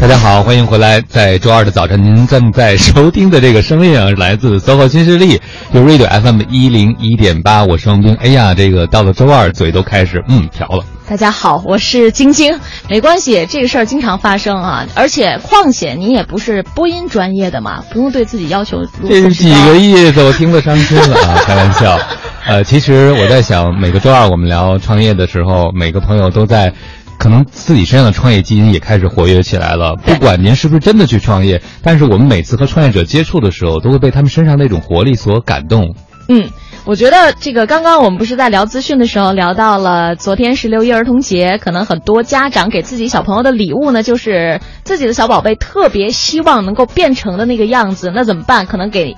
大家好，欢迎回来。在周二的早晨，您正在收听的这个声音啊，来自 SOHO 新势力，有 Radio FM 一零一点八，我是王斌。哎呀，这个到了周二，嘴都开始嗯瓢了。大家好，我是晶晶。没关系，这个事儿经常发生啊，而且况且你也不是播音专业的嘛，不用对自己要求。这是几个意思？我听得伤心了啊！开玩笑。呃，其实我在想，每个周二我们聊创业的时候，每个朋友都在。可能自己身上的创业基因也开始活跃起来了。不管您是不是真的去创业，但是我们每次和创业者接触的时候，都会被他们身上那种活力所感动。嗯，我觉得这个刚刚我们不是在聊资讯的时候聊到了，昨天是六一儿童节，可能很多家长给自己小朋友的礼物呢，就是自己的小宝贝特别希望能够变成的那个样子，那怎么办？可能给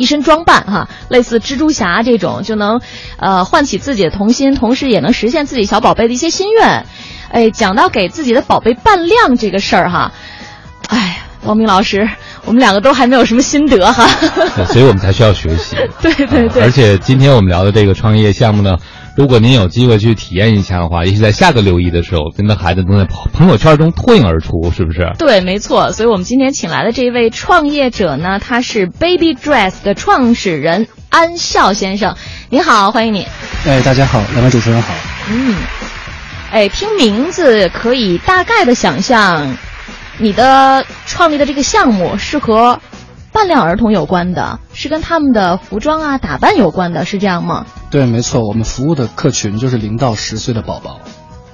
一身装扮哈，类似蜘蛛侠这种，就能呃唤起自己的童心，同时也能实现自己小宝贝的一些心愿。哎，讲到给自己的宝贝扮靓这个事儿哈，哎，王明老师，我们两个都还没有什么心得哈，所以我们才需要学习。对对对。而且今天我们聊的这个创业项目呢，如果您有机会去体验一下的话，也许在下个六一的时候，您的孩子能在朋友圈中脱颖而出，是不是？对，没错。所以我们今天请来的这位创业者呢，他是 Baby Dress 的创始人安笑先生。你好，欢迎你。哎，大家好，两位主持人好。嗯。哎，听名字可以大概的想象，你的创立的这个项目是和扮靓儿童有关的，是跟他们的服装啊打扮有关的，是这样吗？对，没错，我们服务的客群就是零到十岁的宝宝。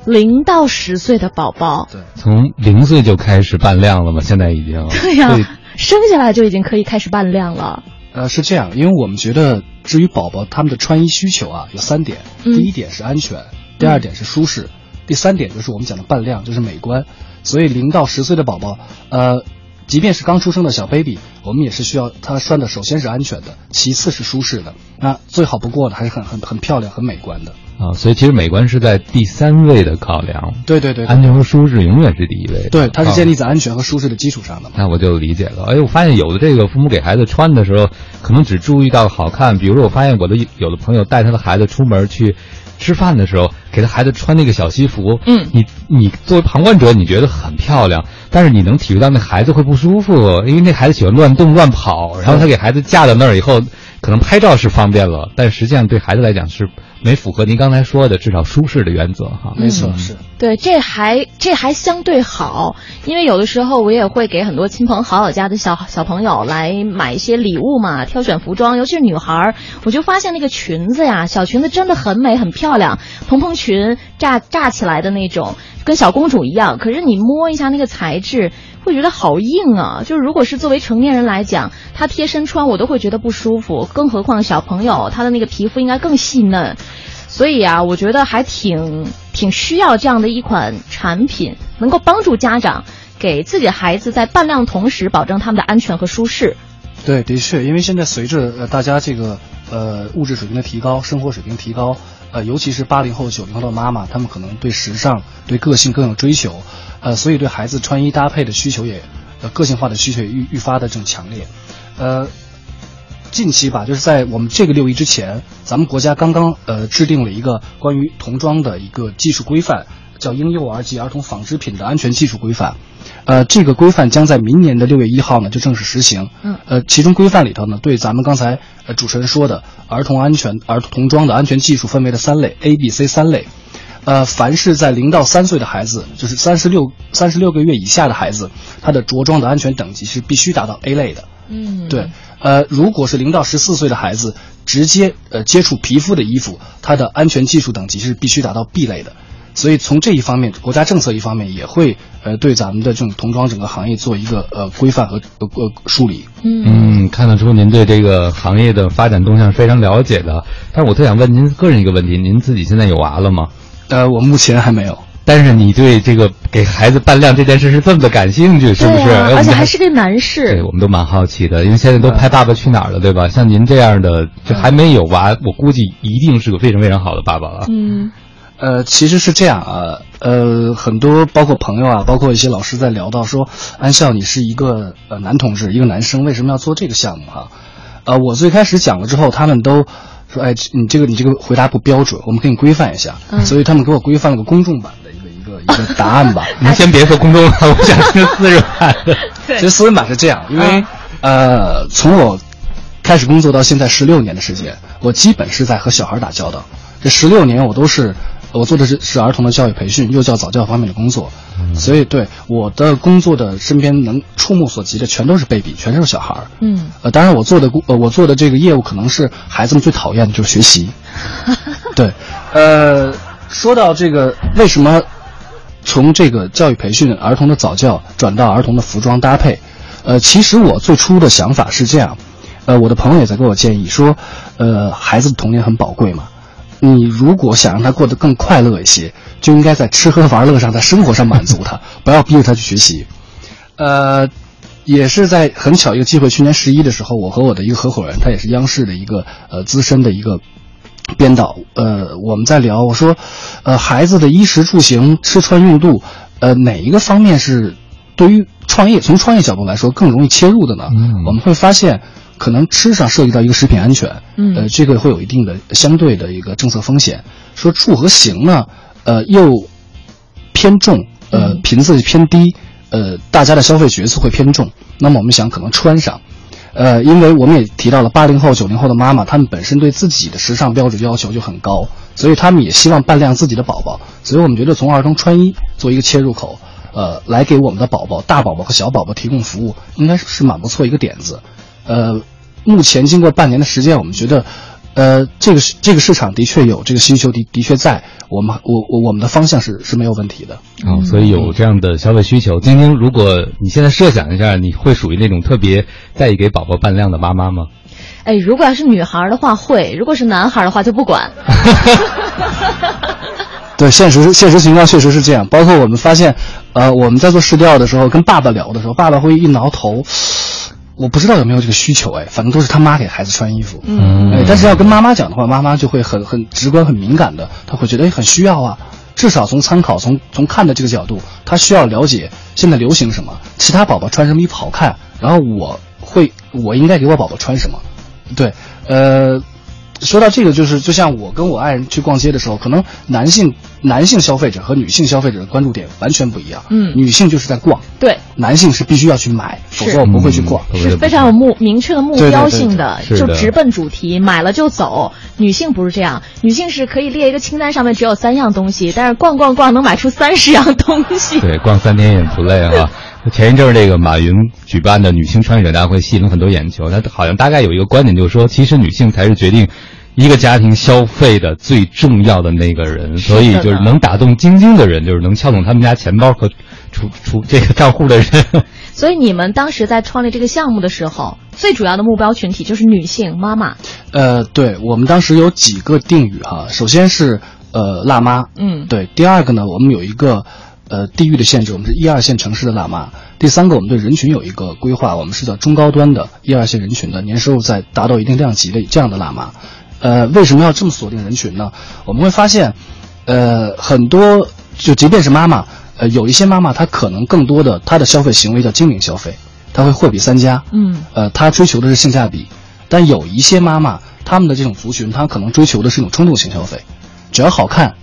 零到十岁的宝宝，对，从零岁就开始扮靓了吗？现在已经对呀，生下来就已经可以开始扮靓了。呃，是这样，因为我们觉得，至于宝宝他们的穿衣需求啊，有三点，第一点是安全，第二点是舒适。第三点就是我们讲的扮靓，就是美观，所以零到十岁的宝宝，呃，即便是刚出生的小 baby，我们也是需要他穿的，首先是安全的，其次是舒适的，那最好不过的还是很很很漂亮、很美观的啊。所以其实美观是在第三位的考量，对对对，安全和舒适永远是第一位。对，它是建立在安全和舒适的基础上的。那我就理解了。哎，我发现有的这个父母给孩子穿的时候，可能只注意到好看，比如说我发现我的有的朋友带他的孩子出门去。吃饭的时候给他孩子穿那个小西服，嗯，你你作为旁观者你觉得很漂亮，但是你能体会到那孩子会不舒服，因为那孩子喜欢乱动乱跑，然后他给孩子架到那儿以后。可能拍照是方便了，但实际上对孩子来讲是没符合您刚才说的至少舒适的原则哈。没错，是对，这还这还相对好，因为有的时候我也会给很多亲朋好友家的小小朋友来买一些礼物嘛，挑选服装，尤其是女孩，我就发现那个裙子呀，小裙子真的很美很漂亮，蓬蓬裙炸炸起来的那种，跟小公主一样。可是你摸一下那个材质。会觉得好硬啊！就是如果是作为成年人来讲，他贴身穿我都会觉得不舒服，更何况小朋友他的那个皮肤应该更细嫩，所以啊，我觉得还挺挺需要这样的一款产品，能够帮助家长给自己孩子在扮靓同时保证他们的安全和舒适。对，的确，因为现在随着大家这个呃物质水平的提高，生活水平提高，呃，尤其是八零后、九零后的妈妈，她们可能对时尚、对个性更有追求。呃，所以对孩子穿衣搭配的需求也，呃，个性化的需求也愈愈发的这种强烈。呃，近期吧，就是在我们这个六一之前，咱们国家刚刚呃制定了一个关于童装的一个技术规范，叫《婴幼儿及儿童纺织品的安全技术规范》。呃，这个规范将在明年的六月一号呢就正式实行。嗯。呃，其中规范里头呢，对咱们刚才呃主持人说的儿童安全、儿童装的安全技术分为了三类，A、B、C 三类。呃，凡是在零到三岁的孩子，就是三十六三十六个月以下的孩子，他的着装的安全等级是必须达到 A 类的。嗯，对。呃，如果是零到十四岁的孩子，直接呃接触皮肤的衣服，它的安全技术等级是必须达到 B 类的。所以从这一方面，国家政策一方面也会呃对咱们的这种童装整个行业做一个呃规范和呃梳理。嗯，看得出您对这个行业的发展动向是非常了解的。但是我特想问您个人一个问题：您自己现在有娃了吗？呃，我目前还没有，但是你对这个给孩子扮靓这件事是这么的感兴趣，是不是？而且还是个男士。对，我们都蛮好奇的，因为现在都拍《爸爸去哪儿》了，对吧？像您这样的，就还没有娃，我估计一定是个非常非常好的爸爸了。嗯，呃，其实是这样啊，呃，很多包括朋友啊，包括一些老师在聊到说，安笑，你是一个呃男同志，一个男生，为什么要做这个项目哈？呃，我最开始讲了之后，他们都。说哎，你这个你这个回答不标准，我们给你规范一下。所以他们给我规范了个公众版的一个一个个一个答案吧。您先别说公众版，我想听私人版的。其实私人版是这样，因为呃，从我开始工作到现在十六年的时间，我基本是在和小孩打交道。这十六年我都是我做的是是儿童的教育培训、幼教早教方面的工作，所以对我的工作的身边能触目所及的全都是 baby，全都是小孩儿。嗯，呃，当然我做的工呃我做的这个业务可能是孩子们最讨厌的就是学习。对，呃，说到这个为什么从这个教育培训、儿童的早教转到儿童的服装搭配，呃，其实我最初的想法是这样，呃，我的朋友也在给我建议说，呃，孩子的童年很宝贵嘛，你如果想让他过得更快乐一些，就应该在吃喝玩乐上，在生活上满足他，不要逼着他去学习。呃，也是在很巧一个机会，去年十一的时候，我和我的一个合伙人，他也是央视的一个呃资深的一个编导，呃，我们在聊，我说，呃，孩子的衣食住行、吃穿用度，呃，哪一个方面是对于创业从创业角度来说更容易切入的呢？嗯我们会发现，可能吃上涉及到一个食品安全，嗯呃，这个会有一定的相对的一个政策风险。说住和行呢，呃，又偏重，呃嗯，频次偏低，呃，大家的消费角色会偏重。那么我们想，可能穿上，呃，因为我们也提到了八零后、九零后的妈妈，她们本身对自己的时尚标准要求就很高，所以她们也希望扮靓自己的宝宝。所以我们觉得从儿童穿衣做一个切入口，呃，来给我们的宝宝、大宝宝和小宝宝提供服务，应该是蛮不错一个点子。呃，目前经过半年的时间，我们觉得，呃，这个市这个市场的确有这个需求的的确在，我们我我我们的方向是是没有问题的。哦，所以有这样的消费需求。晶晶，如果你现在设想一下，你会属于那种特别在意给宝宝扮靓的妈妈吗？哎，如果要是女孩的话会，如果是男孩的话就不管。对，现实现实情况确实是这样。包括我们发现，呃，我们在做试调的时候，跟爸爸聊的时候，爸爸会一挠头，我不知道有没有这个需求，哎，反正都是他妈给孩子穿衣服，嗯哎，但是要跟妈妈讲的话，妈妈就会很很直观、很敏感的，她会觉得哎很需要啊。至少从参考、从从看的这个角度，她需要了解现在流行什么，其他宝宝穿什么衣服好看，然后我会我应该给我宝宝穿什么。对，呃，说到这个，就是就像我跟我爱人去逛街的时候，可能男性男性消费者和女性消费者的关注点完全不一样。嗯女性就是在逛，对，男性是必须要去买，否则我不会去逛。嗯是非常有目明确的目标对对性的，就直奔主题，买了就走。女性不是这样，女性是可以列一个清单，上面只有三样东西，但是逛逛逛能买出三十样东西。对，逛三天也不累哈。前一阵儿这个马云举办的女性创业者大会吸引了很多眼球，他好像大概有一个观点，就是说，其实女性才是决定一个家庭消费的最重要的那个人，所以就是能打动晶晶的人，就是能撬动他们家钱包和出出这个账户的人。所以你们当时在创立这个项目的时候，最主要的目标群体就是女性妈妈。呃，对我们当时有几个定语哈，首先是呃辣妈，嗯对，第二个呢，我们有一个呃地域的限制，我们是一二线城市的辣妈。第三个，我们对人群有一个规划，我们是叫中高端的一二线人群的年收入在达到一定量级的这样的辣妈。呃，为什么要这么锁定人群呢？我们会发现，呃，很多就即便是妈妈，呃，有一些妈妈她可能更多的她的消费行为叫精明消费，她会货比三家，嗯呃，她追求的是性价比，但有一些妈妈，她们的这种族群，她可能追求的是一种冲动型消费，只要好看，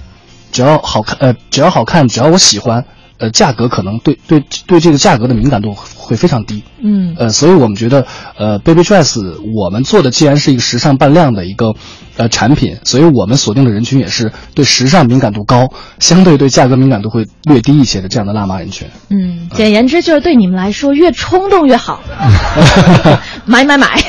只要好看，呃，只要好看，只要我喜欢，呃，价格可能对对对这个价格的敏感度会非常低，嗯。呃，所以我们觉得，呃，Baby Dress 我们做的既然是一个时尚扮靓的一个呃产品，所以我们锁定的人群也是对时尚敏感度高，相对对价格敏感度会略低一些的这样的辣妈人群。嗯，简言之就是对你们来说越冲动越好，买 买买。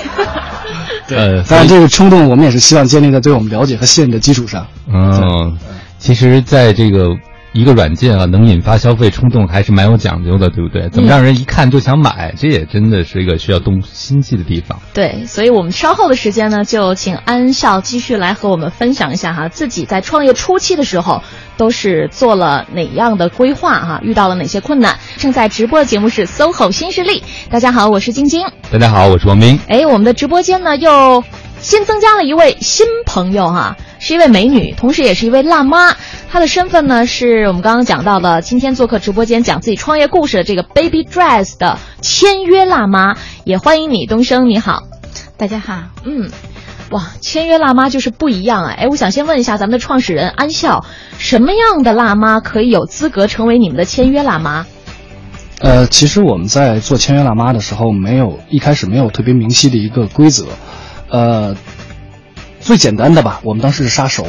对，当然，这个冲动我们也是希望建立在对我们了解和信任的基础上。嗯，其实，在这个一个软件啊，能引发消费冲动，还是蛮有讲究的，对不对？怎么让人一看就想买？这也真的是一个需要动心机的地方。对，所以我们稍后的时间呢，就请安少继续来和我们分享一下哈，自己在创业初期的时候都是做了哪样的规划哈，遇到了哪些困难。正在直播的节目是 SOHO 新势力，大家好，我是晶晶。大家好，我是王斌。哎，我们的直播间呢又新增加了一位新朋友哈，是一位美女，同时也是一位辣妈。她的身份呢是我们刚刚讲到的，今天做客直播间讲自己创业故事的这个 Baby Dress 的签约辣妈，也欢迎你，东升，你好。大家好，嗯，哇，签约辣妈就是不一样啊！哎，我想先问一下咱们的创始人安笑，什么样的辣妈可以有资格成为你们的签约辣妈？呃，其实我们在做签约辣妈的时候，没有一开始没有特别明晰的一个规则，呃，最简单的吧，我们当时是杀熟，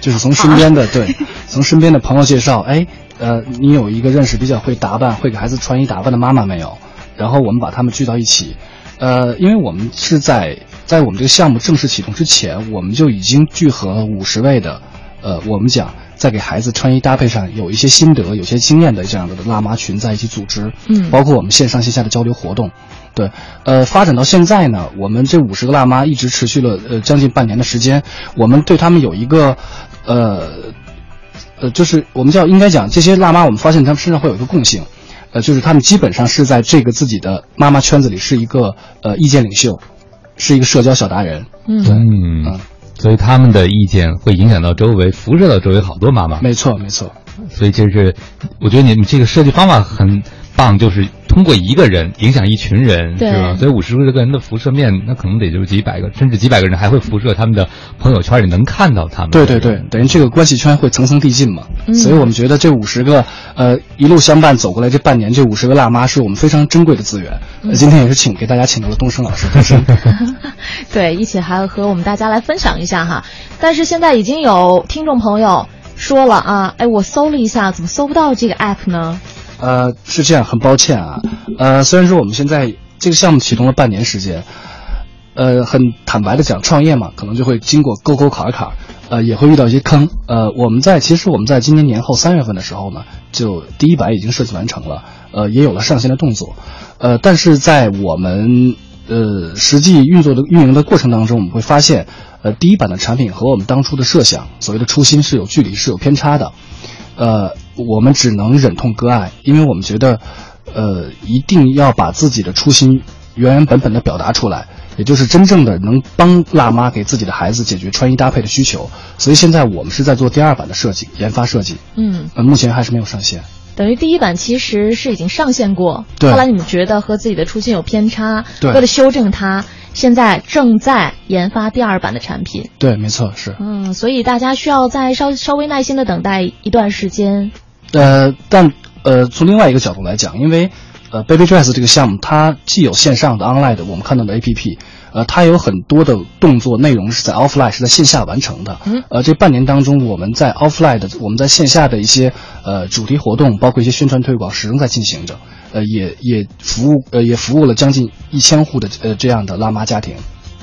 就是从身边的、对，从身边的朋友介绍，哎，呃，你有一个认识比较会打扮、会给孩子穿衣打扮的妈妈没有？然后我们把他们聚到一起，呃，因为我们是在在我们这个项目正式启动之前，我们就已经聚合了五十位的，呃，我们讲。在给孩子穿衣搭配上有一些心得、有些经验的这样的辣妈群在一起组织，嗯，包括我们线上线下的交流活动，对，呃，发展到现在呢，我们这五十个辣妈一直持续了呃将近半年的时间，我们对他们有一个，呃，呃，就是我们叫应该讲这些辣妈，我们发现他们身上会有一个共性，呃，就是他们基本上是在这个自己的妈妈圈子里是一个呃意见领袖，是一个社交小达人，嗯，对，嗯。所以他们的意见会影响到周围，辐射到周围好多妈妈。没错，没错。所以这是，我觉得你们这个设计方法很。棒就是通过一个人影响一群人，是吧？所以五十个人的辐射面，那可能得就是几百个，甚至几百个人还会辐射他们的朋友圈里能看到他们。对对对，等于这个关系圈会层层递进嘛。所以我们觉得这五十个呃一路相伴走过来这半年，这五十个辣妈是我们非常珍贵的资源。今天也是请给大家请到了东升老师，东 升对，一起还和我们大家来分享一下哈。但是现在已经有听众朋友说了啊，哎，我搜了一下，怎么搜不到这个 app 呢？呃，是这样，很抱歉啊，呃，虽然说我们现在这个项目启动了半年时间，呃，很坦白的讲，创业嘛，可能就会经过沟沟坎坎，呃，也会遇到一些坑，呃，我们在其实我们在今年年后三月份的时候呢，就第一版已经设计完成了，呃，也有了上线的动作，呃，但是在我们呃实际运作的运营的过程当中，我们会发现，呃，第一版的产品和我们当初的设想，所谓的初心是有距离，是有偏差的。呃，我们只能忍痛割爱，因为我们觉得，呃，一定要把自己的初心原原本本的表达出来，也就是真正的能帮辣妈给自己的孩子解决穿衣搭配的需求。所以现在我们是在做第二版的设计，研发设计。嗯，呃，目前还是没有上线。等于第一版其实是已经上线过，后来你们觉得和自己的初心有偏差，为了修正它。现在正在研发第二版的产品，对，没错，是。嗯，所以大家需要再稍稍微耐心的等待一段时间。呃，但呃，从另外一个角度来讲，因为呃，Baby Dress 这个项目，它既有线上的 online 的我们看到的 APP，呃，它有很多的动作内容是在 offline 是在线下完成的。嗯。呃，这半年当中，我们在 offline 的我们在线下的一些呃主题活动，包括一些宣传推广，始终在进行着。呃，也也服务，呃，也服务了将近一千户的呃这样的辣妈家庭，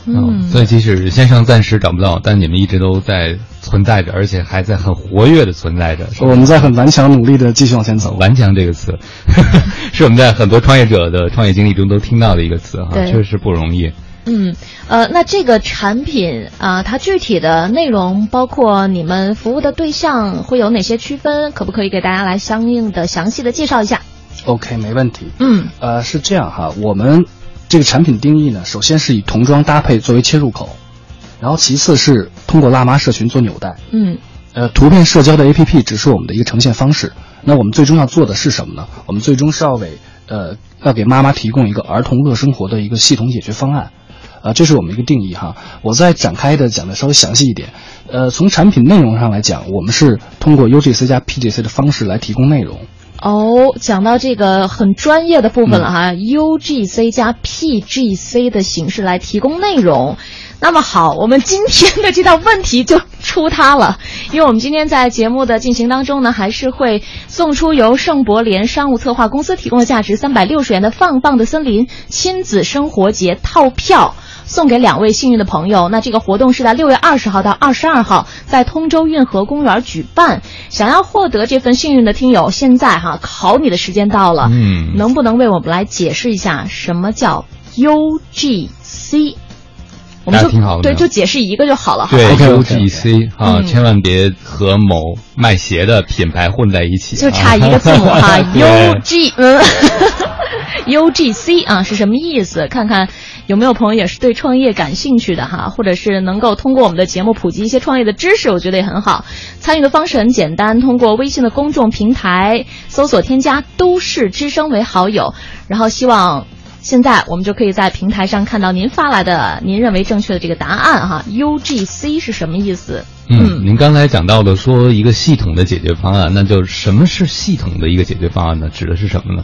嗯，所以即使先生暂时找不到，但你们一直都在存在着，而且还在很活跃的存在着。我们在很顽强努力的继续往前走。顽强这个词，是我们在很多创业者的创业经历中都听到的一个词哈，确实不容易。嗯，呃，那这个产品啊，它具体的内容包括你们服务的对象会有哪些区分？可不可以给大家来相应的详细的介绍一下？OK，没问题。嗯，呃，是这样哈，我们这个产品定义呢，首先是以童装搭配作为切入口，然后其次是通过辣妈社群做纽带。嗯，呃，图片社交的 APP 只是我们的一个呈现方式。那我们最终要做的是什么呢？我们最终是要为呃要给妈妈提供一个儿童乐生活的一个系统解决方案。啊，这是我们一个定义哈。我再展开的讲的稍微详细一点。呃，从产品内容上来讲，我们是通过 UGC 加 PGC 的方式来提供内容。哦，讲到这个很专业的部分了哈，UGC 加 PGC 的形式来提供内容。那么好，我们今天的这道问题就出它了，因为我们今天在节目的进行当中呢，还是会送出由圣博联商务策划公司提供的价值三百六十元的放放的森林亲子生活节套票。送给两位幸运的朋友。那这个活动是在六月二十号到二十二号，在通州运河公园举办。想要获得这份幸运的听友，现在哈考你的时间到了。嗯，能不能为我们来解释一下什么叫 UGC？我们就挺好的，对，就解释一个就好了。对，UGC 啊，千万别和某卖鞋的品牌混在一起。就差一个字母哈，UG，嗯 ，UGC 啊是什么意思？看看。有没有朋友也是对创业感兴趣的哈，或者是能够通过我们的节目普及一些创业的知识，我觉得也很好。参与的方式很简单，通过微信的公众平台搜索添加“都市之声”为好友，然后希望现在我们就可以在平台上看到您发来的您认为正确的这个答案哈。UGC 是什么意思？嗯，您刚才讲到了说一个系统的解决方案，那就什么是系统的一个解决方案呢？指的是什么呢？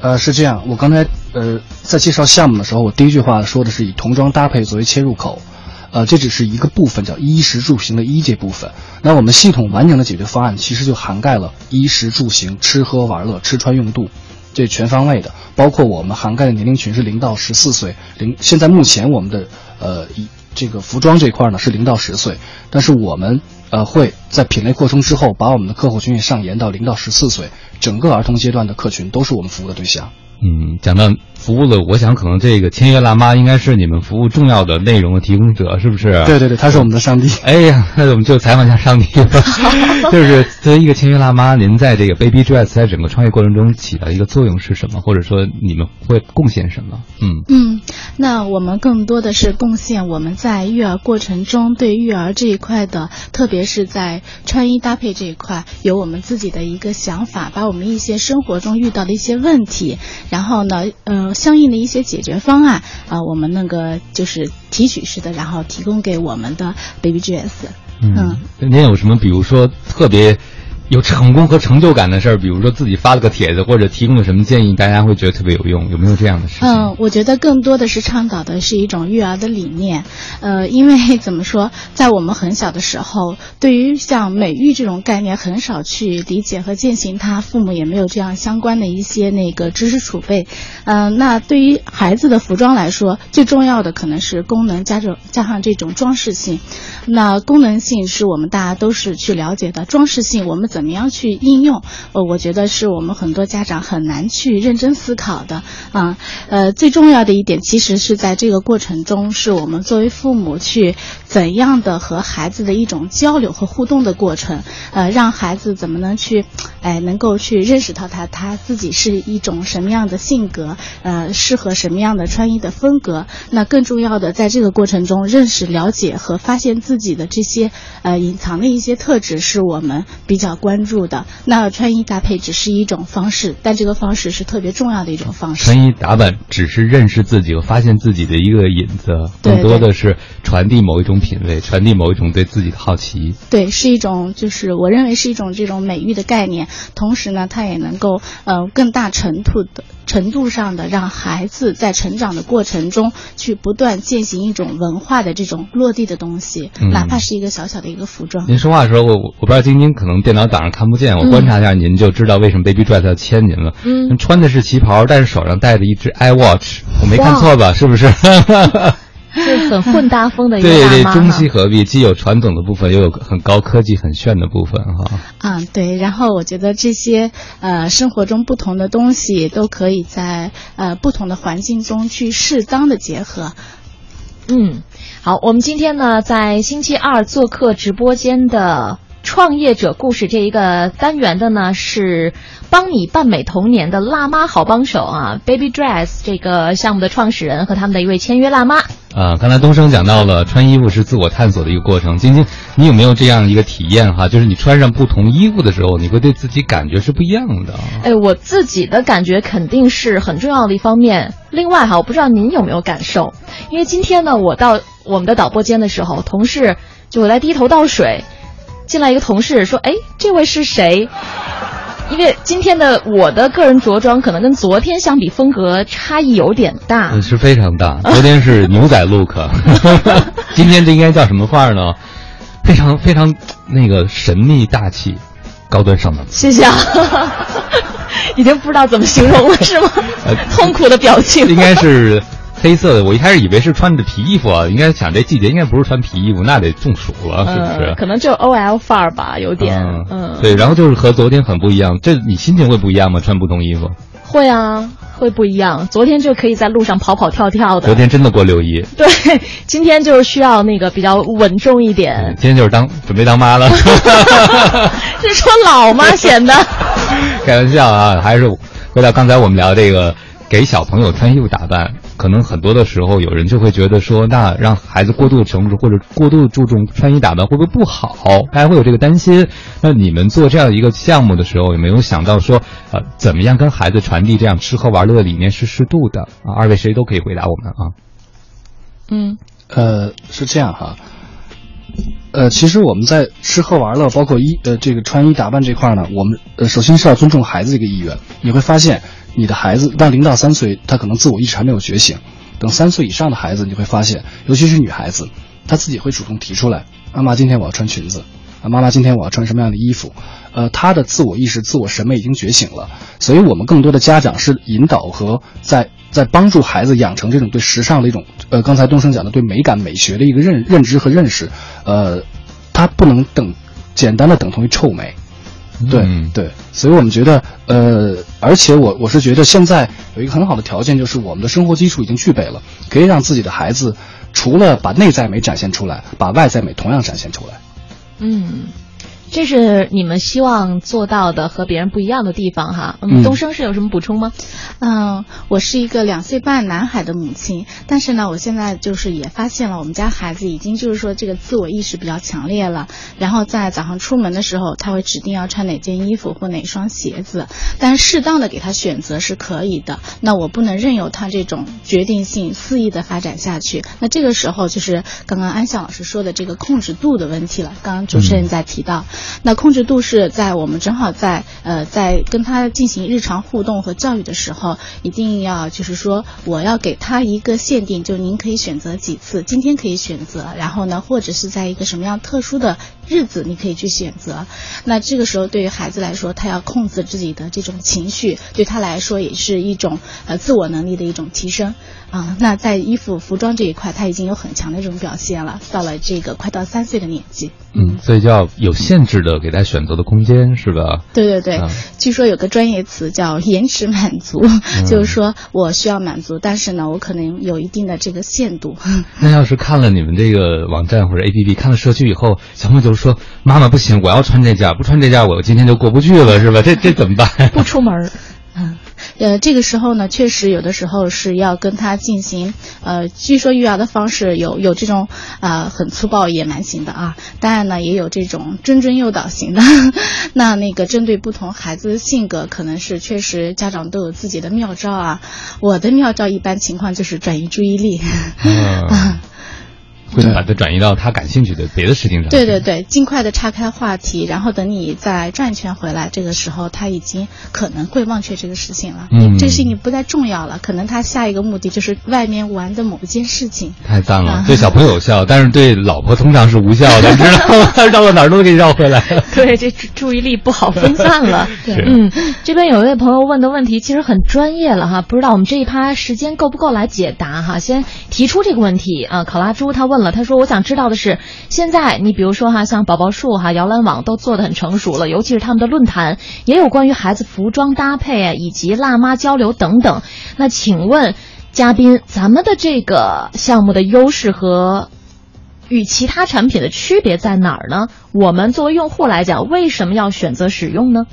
呃，是这样，我刚才呃在介绍项目的时候，我第一句话说的是以童装搭配作为切入口，呃，这只是一个部分，叫衣食住行的一这部分。那我们系统完整的解决方案其实就涵盖了衣食住行、吃喝玩乐、吃穿用度，这全方位的，包括我们涵盖的年龄群是零到十四岁，零现在目前我们的呃一。这个服装这块呢是零到十岁，但是我们呃会在品类扩充之后，把我们的客户群也上延到零到十四岁，整个儿童阶段的客群都是我们服务的对象。嗯，讲到服务的，我想可能这个签约辣妈应该是你们服务重要的内容的提供者，是不是？对对对，他是我们的上帝。哎呀，那我们就采访一下上帝吧。就是作为一个签约辣妈，您在这个 Baby Dress 在整个创业过程中起到一个作用是什么？或者说你们会贡献什么？嗯嗯，那我们更多的是贡献我们在育儿过程中对育儿这一块的，特别是在穿衣搭配这一块，有我们自己的一个想法，把我们一些生活中遇到的一些问题。然后呢，呃，相应的一些解决方案啊，我们那个就是提取式的，然后提供给我们的 Baby GS。嗯，您有什么，比如说特别？有成功和成就感的事儿，比如说自己发了个帖子，或者提供了什么建议，大家会觉得特别有用，有没有这样的事？嗯，我觉得更多的是倡导的是一种育儿的理念。呃，因为怎么说，在我们很小的时候，对于像美育这种概念很少去理解和践行它，父母也没有这样相关的一些那个知识储备。嗯，那对于孩子的服装来说，最重要的可能是功能加上加上这种装饰性。那功能性是我们大家都是去了解的，装饰性我们怎？怎么样去应用？呃，我觉得是我们很多家长很难去认真思考的啊。呃，最重要的一点，其实是在这个过程中，是我们作为父母去怎样的和孩子的一种交流和互动的过程。呃，让孩子怎么能去，哎，能够去认识到他他自己是一种什么样的性格，呃，适合什么样的穿衣的风格。那更重要的，在这个过程中认识、了解和发现自己的这些呃隐藏的一些特质，是我们比较关。关注的那穿衣搭配只是一种方式，但这个方式是特别重要的一种方式。穿衣打扮只是认识自己和发现自己的一个引子，更多的是传递某一种品味，传递某一种对自己的好奇。对，是一种就是我认为是一种这种美育的概念，同时呢，它也能够呃更大程度的。程度上的让孩子在成长的过程中去不断践行一种文化的这种落地的东西，哪怕是一个小小的一个服装。您说话的时候，我我不知道晶晶可能电脑档上看不见，我观察一下您就知道为什么 Baby Dress 要签您了。嗯，穿的是旗袍，但是手上戴着一只 iWatch，我没看错吧？是不是？是很混搭风的一个对对，中西合璧，既有传统的部分，又有很高科技、很炫的部分，哈。嗯，对。然后我觉得这些呃生活中不同的东西，都可以在呃不同的环境中去适当的结合。嗯，好，我们今天呢在星期二做客直播间的。创业者故事这一个单元的呢是帮你扮美童年的辣妈好帮手啊，Baby Dress 这个项目的创始人和他们的一位签约辣妈啊。刚才东升讲到了穿衣服是自我探索的一个过程，晶晶，你有没有这样一个体验哈？就是你穿上不同衣服的时候，你会对自己感觉是不一样的。哎，我自己的感觉肯定是很重要的一方面。另外哈，我不知道您有没有感受，因为今天呢，我到我们的导播间的时候，同事就来低头倒水。进来一个同事说：“哎，这位是谁？因为今天的我的个人着装可能跟昨天相比风格差异有点大，是非常大。昨天是牛仔 look，今天这应该叫什么范儿呢？非常非常那个神秘大气，高端上档次。谢谢啊，已经不知道怎么形容了，是吗？痛苦的表情，应该是。”黑色的，我一开始以为是穿着皮衣服啊，应该想这季节应该不是穿皮衣服，那得中暑了，是不是？可能就 O L 范儿吧，有点。嗯，对，然后就是和昨天很不一样，这你心情会不一样吗？穿不同衣服？会啊，会不一样。昨天就可以在路上跑跑跳跳的。昨天真的过六一。对，今天就是需要那个比较稳重一点。今天就是当准备当妈了。是说老吗？显得？开玩笑啊，还是回到刚才我们聊这个给小朋友穿衣服打扮。可能很多的时候有人就会觉得说，那让孩子过度的成熟或者过度的注重穿衣打扮会不会不好？大家会有这个担心。那你们做这样一个项目的时候，有没有想到说，呃，怎么样跟孩子传递这样吃喝玩乐的理念是适度的啊？二位谁都可以回答我们啊。嗯，呃，是这样哈。呃，其实我们在吃喝玩乐，包括衣呃这个穿衣打扮这块呢，我们呃首先是要尊重孩子这个意愿。你会发现，你的孩子到零到三岁，他可能自我意识还没有觉醒。等三岁以上的孩子，你会发现，尤其是女孩子，她自己会主动提出来：“妈妈，今天我要穿裙子。”啊，妈妈，今天我要穿什么样的衣服？呃，她的自我意识、自我审美已经觉醒了。所以我们更多的家长是引导和在在帮助孩子养成这种对时尚的一种呃，刚才东升讲的对美感、美学的一个认认知和认识。呃，它不能等简单的等同于臭美。对对，所以我们觉得呃，而且我我是觉得现在有一个很好的条件，就是我们的生活基础已经具备了，可以让自己的孩子除了把内在美展现出来，把外在美同样展现出来。嗯，这是你们希望做到的和别人不一样的地方哈。嗯，东升是有什么补充吗？嗯，我是一个两岁半男孩的母亲，但是呢，我现在就是也发现了，我们家孩子已经就是说这个自我意识比较强烈了。然后在早上出门的时候，他会指定要穿哪件衣服或哪双鞋子，但是适当的给他选择是可以的。那我不能任由他这种决定性肆意的发展下去。那这个时候就是刚刚安笑老师说的这个控制度的问题了。刚刚主持人在提到，那控制度是在我们正好在呃在跟他进行日常互动和教育的时候。一定要就是说，我要给他一个限定，就您可以选择几次，今天可以选择，然后呢，或者是在一个什么样特殊的日子，你可以去选择。那这个时候，对于孩子来说，他要控制自己的这种情绪，对他来说也是一种呃自我能力的一种提升啊。那在衣服服装这一块，他已经有很强的这种表现了，到了这个快到三岁的年纪。嗯，所以叫有限制的给他选择的空间，是吧？对对对，据说有个专业词叫延迟满足。就是说我需要满足，但是呢，我可能有一定的这个限度。那要是看了你们这个网站或者 APP，看了社区以后，小朋友就是说：“妈妈不行，我要穿这件，不穿这件，我今天就过不去了，是吧？”这这怎么办？不出门。嗯。呃，这个时候呢，确实有的时候是要跟他进行，呃，据说育儿的方式有有这种啊很粗暴野蛮型的啊，当然呢也有这种谆谆诱导型的。那那个针对不同孩子的性格，可能是确实家长都有自己的妙招啊。我的妙招一般情况就是转移注意力。会把它转移到他感兴趣的别的事情上。对对对，尽快的岔开话题，然后等你再转一圈回来，这个时候他已经可能会忘却这个事情了。嗯，这个事情不再重要了，可能他下一个目的就是外面玩的某一件事情。太赞了，对小朋友有效，但是对老婆通常是无效的，知道吗？绕到哪儿都给你绕回来。对，这注意力不好分散了。对嗯，这边有一位朋友问的问题其实很专业了哈，不知道我们这一趴时间够不够来解答哈？先提出这个问题啊，考拉猪他问。了，他说：“我想知道的是，现在你比如说哈，像宝宝树哈、摇篮网都做的很成熟了，尤其是他们的论坛也有关于孩子服装搭配啊，以及辣妈交流等等。那请问嘉宾，咱们的这个项目的优势和与其他产品的区别在哪儿呢？我们作为用户来讲，为什么要选择使用呢？”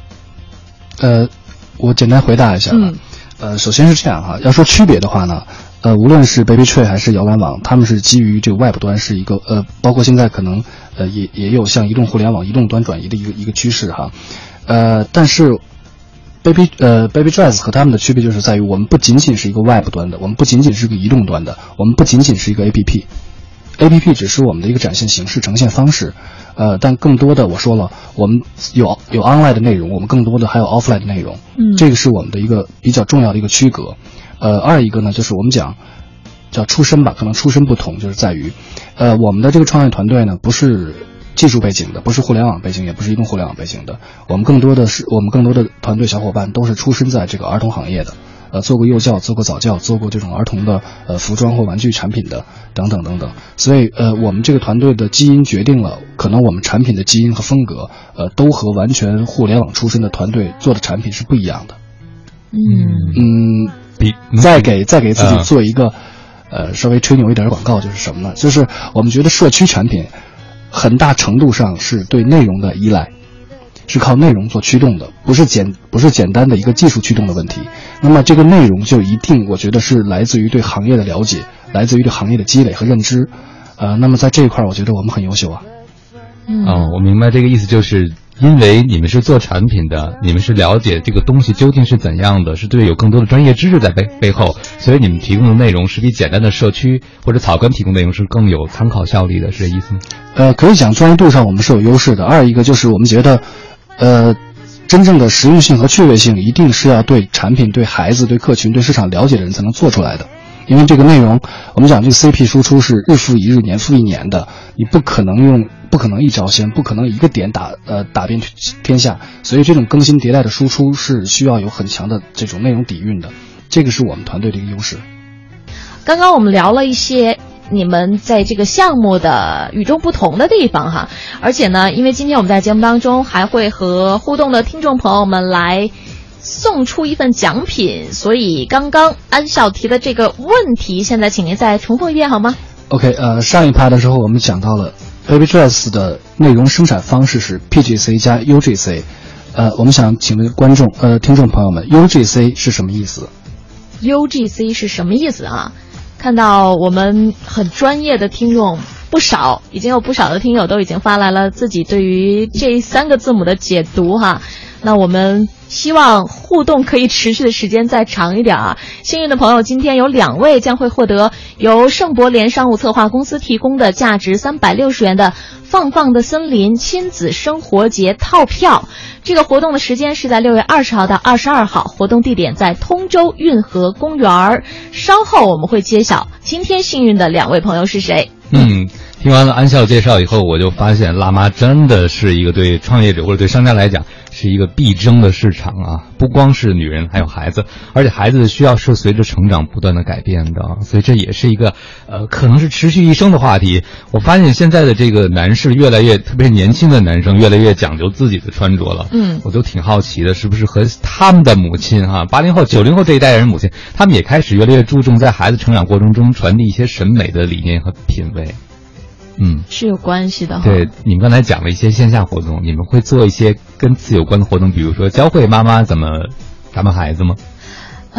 呃，我简单回答一下。嗯。呃，首先是这样哈，要说区别的话呢。呃，无论是 Baby Tree 还是摇篮网，他们是基于这个 Web 端是一个呃，包括现在可能呃也也有向移动互联网、移动端转移的一个一个趋势哈。呃，但是 Baby 呃 Baby Dress 和他们的区别就是在于，我们不仅仅是一个 Web 端的，我们不仅仅是个移动端的，我们不仅仅是一个 APP，APP 只是我们的一个展现形式、呈现方式。呃，但更多的我说了，我们有有 online 的内容，我们更多的还有 offline 的内容。嗯，这个是我们的一个比较重要的一个区隔。呃，二一个呢，就是我们讲叫出身吧，可能出身不同，就是在于，呃，我们的这个创业团队呢，不是技术背景的，不是互联网背景，也不是移动互联网背景的，我们更多的是我们更多的团队小伙伴都是出身在这个儿童行业的，呃，做过幼教，做过早教，做过这种儿童的呃服装或玩具产品的等等等等，所以呃，我们这个团队的基因决定了，可能我们产品的基因和风格，呃，都和完全互联网出身的团队做的产品是不一样的。嗯嗯。比再给再给自己做一个，呃，稍微吹牛一点的广告，就是什么呢？就是我们觉得社区产品，很大程度上是对内容的依赖，是靠内容做驱动的，不是简不是简单的一个技术驱动的问题。那么这个内容就一定，我觉得是来自于对行业的了解，来自于对行业的积累和认知。呃，那么在这一块，我觉得我们很优秀啊。嗯，哦，我明白这个意思，就是因为你们是做产品的，你们是了解这个东西究竟是怎样的，是对有更多的专业知识在背背后，所以你们提供的内容是比简单的社区或者草根提供内容是更有参考效力的，是这意思吗？呃，可以讲专业度上我们是有优势的。二一个就是我们觉得，呃，真正的实用性和趣味性一定是要对产品、对孩子、对客群、对市场了解的人才能做出来的。因为这个内容，我们讲这个 CP 输出是日复一日、年复一年的，你不可能用，不可能一招鲜，不可能一个点打呃打遍天下，所以这种更新迭代的输出是需要有很强的这种内容底蕴的，这个是我们团队的一个优势。刚刚我们聊了一些你们在这个项目的与众不同的地方哈，而且呢，因为今天我们在节目当中还会和互动的听众朋友们来。送出一份奖品，所以刚刚安笑提的这个问题，现在请您再重复一遍好吗？OK，呃，上一趴的时候我们讲到了 Baby Dress 的内容生产方式是 PGC 加 UGC，呃，我们想请问观众呃听众朋友们，UGC 是什么意思？UGC 是什么意思啊？看到我们很专业的听众不少，已经有不少的听友都已经发来了自己对于这三个字母的解读哈。那我们希望互动可以持续的时间再长一点啊！幸运的朋友，今天有两位将会获得由盛博联商务策划公司提供的价值三百六十元的“放放的森林”亲子生活节套票。这个活动的时间是在六月二十号到二十二号，活动地点在通州运河公园稍后我们会揭晓今天幸运的两位朋友是谁。嗯。听完了安笑介绍以后，我就发现辣妈真的是一个对创业者或者对商家来讲是一个必争的市场啊！不光是女人，还有孩子，而且孩子的需要是随着成长不断的改变的，所以这也是一个呃，可能是持续一生的话题。我发现现在的这个男士越来越，特别是年轻的男生越来越讲究自己的穿着了。嗯，我都挺好奇的，是不是和他们的母亲哈，八零后、九零后这一代人母亲，他们也开始越来越注重在孩子成长过程中传递一些审美的理念和品味。嗯，是有关系的。对，你们刚才讲了一些线下活动，你们会做一些跟此有关的活动，比如说教会妈妈怎么打扮孩子吗？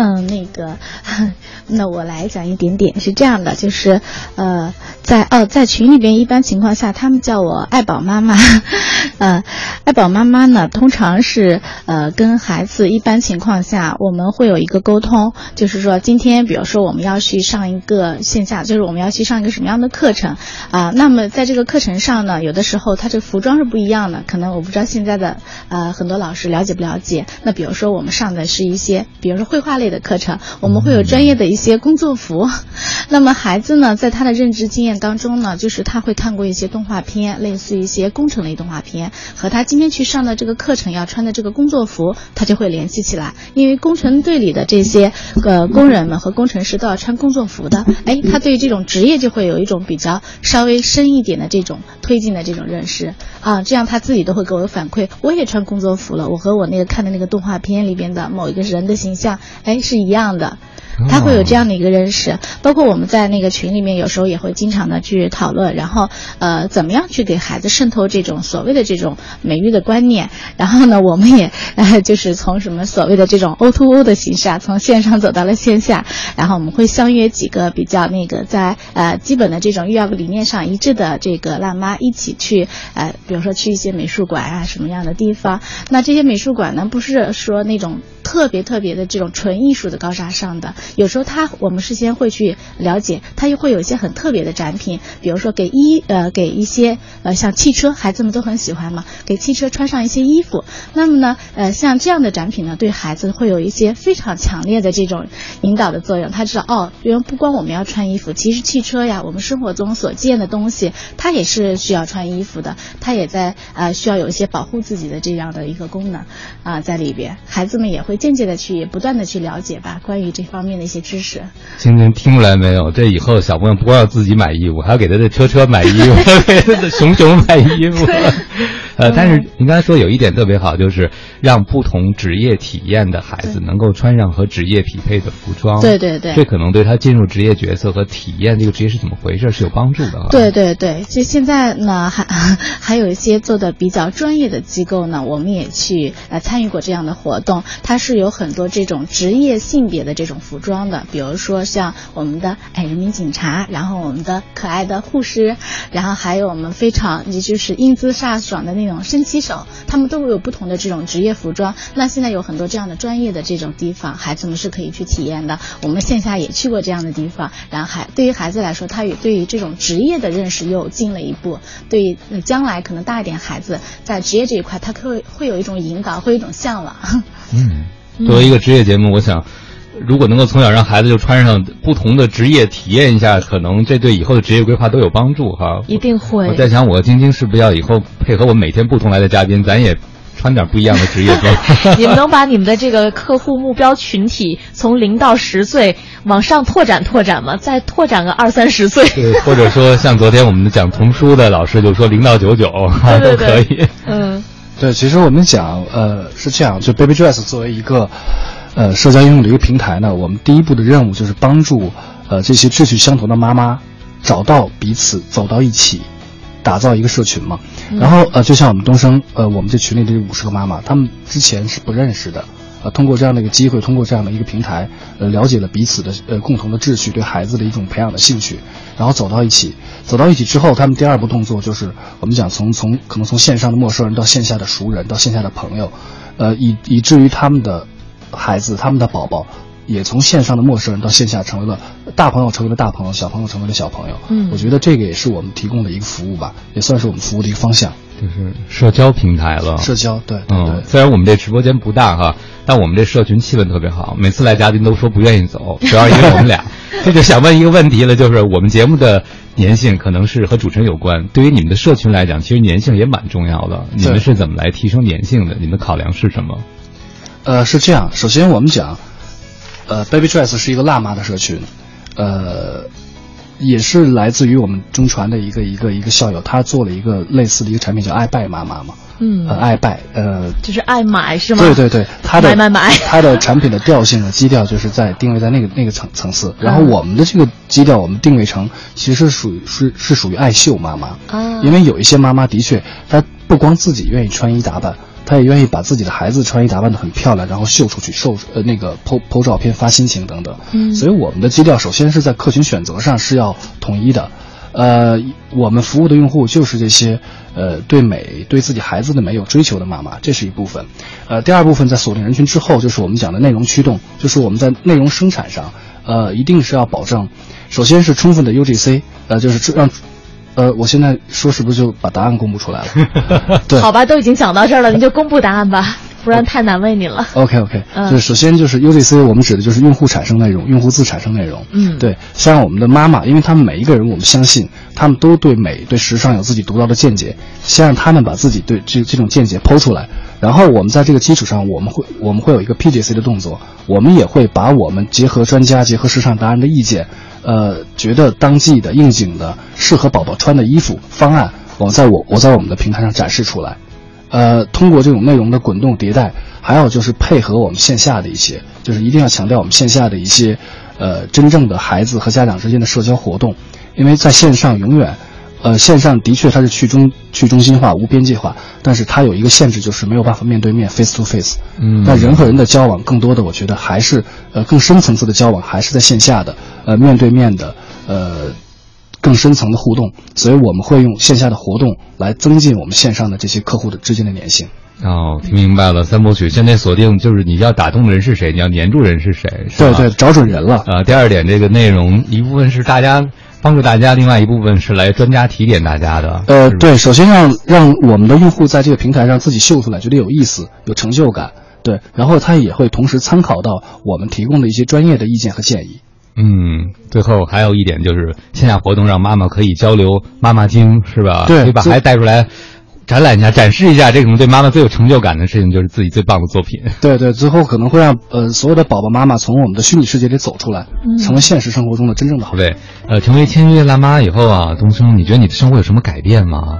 嗯，那个，那我来讲一点点，是这样的，就是，呃，在哦，在群里边，一般情况下，他们叫我爱宝妈妈，呃，爱宝妈妈呢，通常是呃，跟孩子一般情况下，我们会有一个沟通，就是说，今天，比如说我们要去上一个线下，就是我们要去上一个什么样的课程啊？那么在这个课程上呢，有的时候它这服装是不一样的，可能我不知道现在的呃很多老师了解不了解。那比如说我们上的是一些，比如说绘画类。的课程，我们会有专业的一些工作服。那么孩子呢，在他的认知经验当中呢，就是他会看过一些动画片，类似一些工程类动画片，和他今天去上的这个课程要穿的这个工作作服，他就会联系起来。因为工程队里的这些呃工人们和工程师都要穿工作服的，哎，他对于这种职业就会有一种比较稍微深一点的这种推进的这种认识啊。这样他自己都会给我反馈，我也穿工作服了，我和我那个看的那个动画片里边的某一个人的形象，哎。是一样的。他会有这样的一个认识，包括我们在那个群里面，有时候也会经常的去讨论，然后呃，怎么样去给孩子渗透这种所谓的这种美育的观念。然后呢，我们也呃，就是从什么所谓的这种 O to O 的形式啊，从线上走到了线下。然后我们会相约几个比较那个在呃基本的这种育儿理念上一致的这个辣妈一起去呃，比如说去一些美术馆啊什么样的地方。那这些美术馆呢，不是说那种特别特别的这种纯艺术的高大上的。有时候他我们事先会去了解，他又会有一些很特别的展品，比如说给衣呃给一些呃像汽车，孩子们都很喜欢嘛，给汽车穿上一些衣服。那么呢呃像这样的展品呢，对孩子会有一些非常强烈的这种引导的作用。他知道哦，因为不光我们要穿衣服，其实汽车呀，我们生活中所见的东西，它也是需要穿衣服的，它也在呃需要有一些保护自己的这样的一个功能啊在里边。孩子们也会渐渐的去不断的去了解吧，关于这方面。的一些知识，今天听出来没有？这以后小朋友不光要自己买衣服，还要给他的车车买衣服，给他的熊熊买衣服。呃，但是您刚才说有一点特别好，就是让不同职业体验的孩子能够穿上和职业匹配的服装。对对对，这可能对他进入职业角色和体验这个职业是怎么回事是有帮助的。对对对，就现在呢，还 还有一些做的比较专业的机构呢，我们也去呃参与过这样的活动。它是有很多这种职业性别的这种服装的，比如说像我们的哎人民警察，然后我们的可爱的护士，然后还有我们非常也就是英姿飒爽的那种升旗手，他们都会有不同的这种职业服装。那现在有很多这样的专业的这种地方，孩子们是可以去体验的。我们线下也去过这样的地方，然后还对于孩子来说，他也对于这种职业的认识又进了一步。对于将来可能大一点孩子在职业这一块，他会会有一种引导，会有一种向往。嗯，作为一个职业节目，我想，如果能够从小让孩子就穿上不同的职业体验一下，可能这对以后的职业规划都有帮助哈。一定会。我在想，我和晶晶是不是要以后配合我们每天不同来的嘉宾，咱也穿点不一样的职业装？你们能把你们的这个客户目标群体从零到十岁往上拓展拓展吗？再拓展个二三十岁？对，或者说像昨天我们讲童书的老师就说 零到九九都可以。嗯。对，其实我们讲，呃，是这样，就 Baby Dress 作为一个，呃，社交应用的一个平台呢，我们第一步的任务就是帮助，呃，这些志趣相同的妈妈找到彼此，走到一起，打造一个社群嘛。然后，呃，就像我们东升，呃，我们这群里的五十个妈妈，她们之前是不认识的。呃，通过这样的一个机会，通过这样的一个平台，呃，了解了彼此的呃共同的秩序，对孩子的一种培养的兴趣，然后走到一起，走到一起之后，他们第二步动作就是我们讲从从可能从线上的陌生人到线下的熟人，到线下的朋友，呃，以以至于他们的孩子，他们的宝宝也从线上的陌生人到线下成为了大朋友，成为了大朋友，小朋友成为了小朋友。嗯，我觉得这个也是我们提供的一个服务吧，也算是我们服务的一个方向。就是社交平台了，社交对，嗯，虽然我们这直播间不大哈，但我们这社群气氛特别好，每次来嘉宾都说不愿意走，主要因为我们俩。这就想问一个问题了，就是我们节目的粘性可能是和主持人有关，对于你们的社群来讲，其实粘性也蛮重要的。你们是怎么来提升粘性的？你们的考量是什么？呃，是这样，首先我们讲，呃，Baby Dress 是一个辣妈的社群，呃。也是来自于我们中传的一个一个一个校友，他做了一个类似的一个产品，叫爱拜妈妈嘛。嗯，爱拜，呃，就是爱买是吗？对对对，他 的买买买，他 的产品的调性的基调就是在定位在那个那个层层次。然后我们的这个基调，我们定位成其实是属于是是属于爱秀妈妈啊，因为有一些妈妈的确，她不光自己愿意穿衣打扮。他也愿意把自己的孩子穿衣打扮的很漂亮，然后秀出去，秀呃那个 po po 照片发心情等等。嗯，所以我们的基调首先是在客群选择上是要统一的，呃，我们服务的用户就是这些呃对美对自己孩子的美有追求的妈妈，这是一部分。呃，第二部分在锁定人群之后，就是我们讲的内容驱动，就是我们在内容生产上，呃，一定是要保证，首先是充分的 UGC，呃，就是让。呃，我现在说是不是就把答案公布出来了？对，好吧，都已经讲到这儿了，你就公布答案吧，不然太难为你了。OK OK，就是首先就是 UGC，我们指的就是用户产生内容，用户自产生内容。嗯，对，像我们的妈妈，因为他们每一个人，我们相信他们都对美、对时尚有自己独到的见解，先让他们把自己对这这种见解剖出来，然后我们在这个基础上，我们会我们会有一个 PGC 的动作，我们也会把我们结合专家、结合时尚达人的意见。呃，觉得当季的、应景的、适合宝宝穿的衣服方案，我在我我在我们的平台上展示出来。呃，通过这种内容的滚动迭代，还有就是配合我们线下的一些，就是一定要强调我们线下的一些，呃，真正的孩子和家长之间的社交活动，因为在线上永远。呃，线上的确它是去中去中心化、无边界化，但是它有一个限制，就是没有办法面对面 face to face。嗯，那人和人的交往，更多的我觉得还是呃更深层次的交往，还是在线下的呃面对面的呃更深层的互动。所以我们会用线下的活动来增进我们线上的这些客户的之间的粘性。哦，听明白了，三部曲现在锁定就是你要打动的人是谁，你要黏住人是谁，对对，找准人了。呃，第二点，这个内容一部分是大家。帮助大家，另外一部分是来专家提点大家的。呃，对，首先让让我们的用户在这个平台上自己秀出来，觉得有意思、有成就感。对，然后他也会同时参考到我们提供的一些专业的意见和建议。嗯，最后还有一点就是线下活动，让妈妈可以交流妈妈经，是吧？对，可以把孩子带出来。展览一下，展示一下这种对妈妈最有成就感的事情，就是自己最棒的作品。对 对，最后可能会让呃所有的宝宝妈妈从我们的虚拟世界里走出来，成为现实生活中的真正的好。对，呃，成为签约辣妈以后啊，东升，你觉得你的生活有什么改变吗？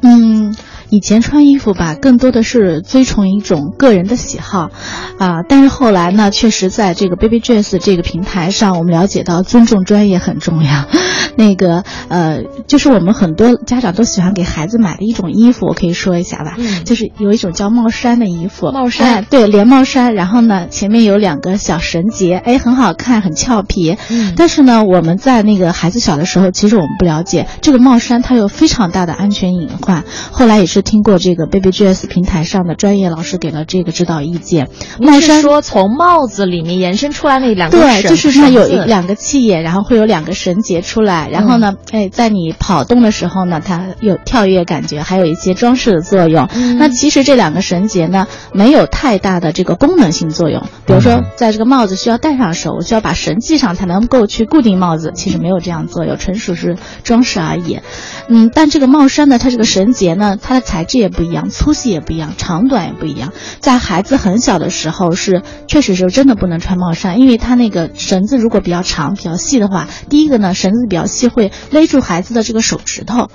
嗯，以前穿衣服吧，更多的是追从一种个人的喜好，啊，但是后来呢，确实在这个 Baby Dress 这个平台上，我们了解到尊重专业很重要。那个呃，就是我们很多家长都喜欢给孩子买的一种衣服，我可以说一下吧，嗯就是有一种叫帽衫的衣服，帽衫哎对，连帽衫，然后呢，前面有两个小绳结，哎，很好看，很俏皮。嗯但是呢，我们在那个孩子小的时候，其实我们不了解这个帽衫它有非常大的安全隐患。后来也是听过这个 Baby Dress 平台上的专业老师给了这个指导意见。帽衫说从帽子里面延伸出来那两个对，就是它有一两个气眼，然后会有两个绳结出来，然后呢，哎，在你跑动的时候呢，它有跳跃感觉，还有一些装饰的作用。嗯那其实这两个绳结呢，没有太大的这个功能性作用。比如说嗯，在这个帽子需要戴上手，我需要把绳系上才能够去固定帽子，其实没有这样作用，纯属是装饰而已。嗯，但这个帽衫呢，它这个绳结呢，它的材质也不一样，粗细也不一样，长短也不一样。在孩子很小的时候是确实是真的不能穿帽衫，因为它那个绳子如果比较长、比较细的话，第一个呢，绳子比较细会勒住孩子的这个手指头。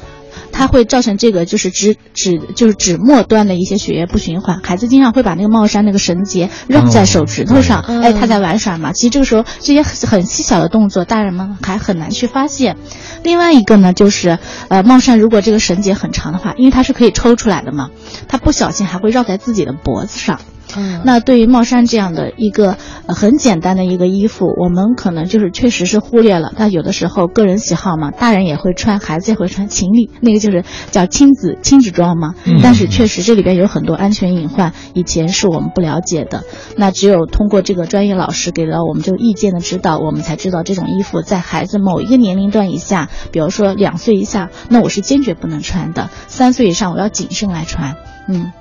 它会造成这个就是指指就是指末端的一些血液不循环，孩子经常会把那个帽衫那个绳结绕在手指头上，嗯哎，他在玩耍嘛。其实这个时候这些很很细小的动作，大人们还很难去发现。另外一个呢，就是呃，帽衫如果这个绳结很长的话，因为它是可以抽出来的嘛，它不小心还会绕在自己的脖子上。嗯那对于帽衫这样的一个呃很简单的一个衣服，我们可能就是确实是忽略了。但有的时候个人喜好嘛，大人也会穿，孩子也会穿，情侣那个就是叫亲子亲子装嘛。嗯但是确实这里边有很多安全隐患，以前是我们不了解的。那只有通过这个专业老师给了我们这个意见的指导，我们才知道这种衣服在孩子某一个年龄段以下，比如说两岁以下，那我是坚决不能穿的；三岁以上我要谨慎来穿。嗯。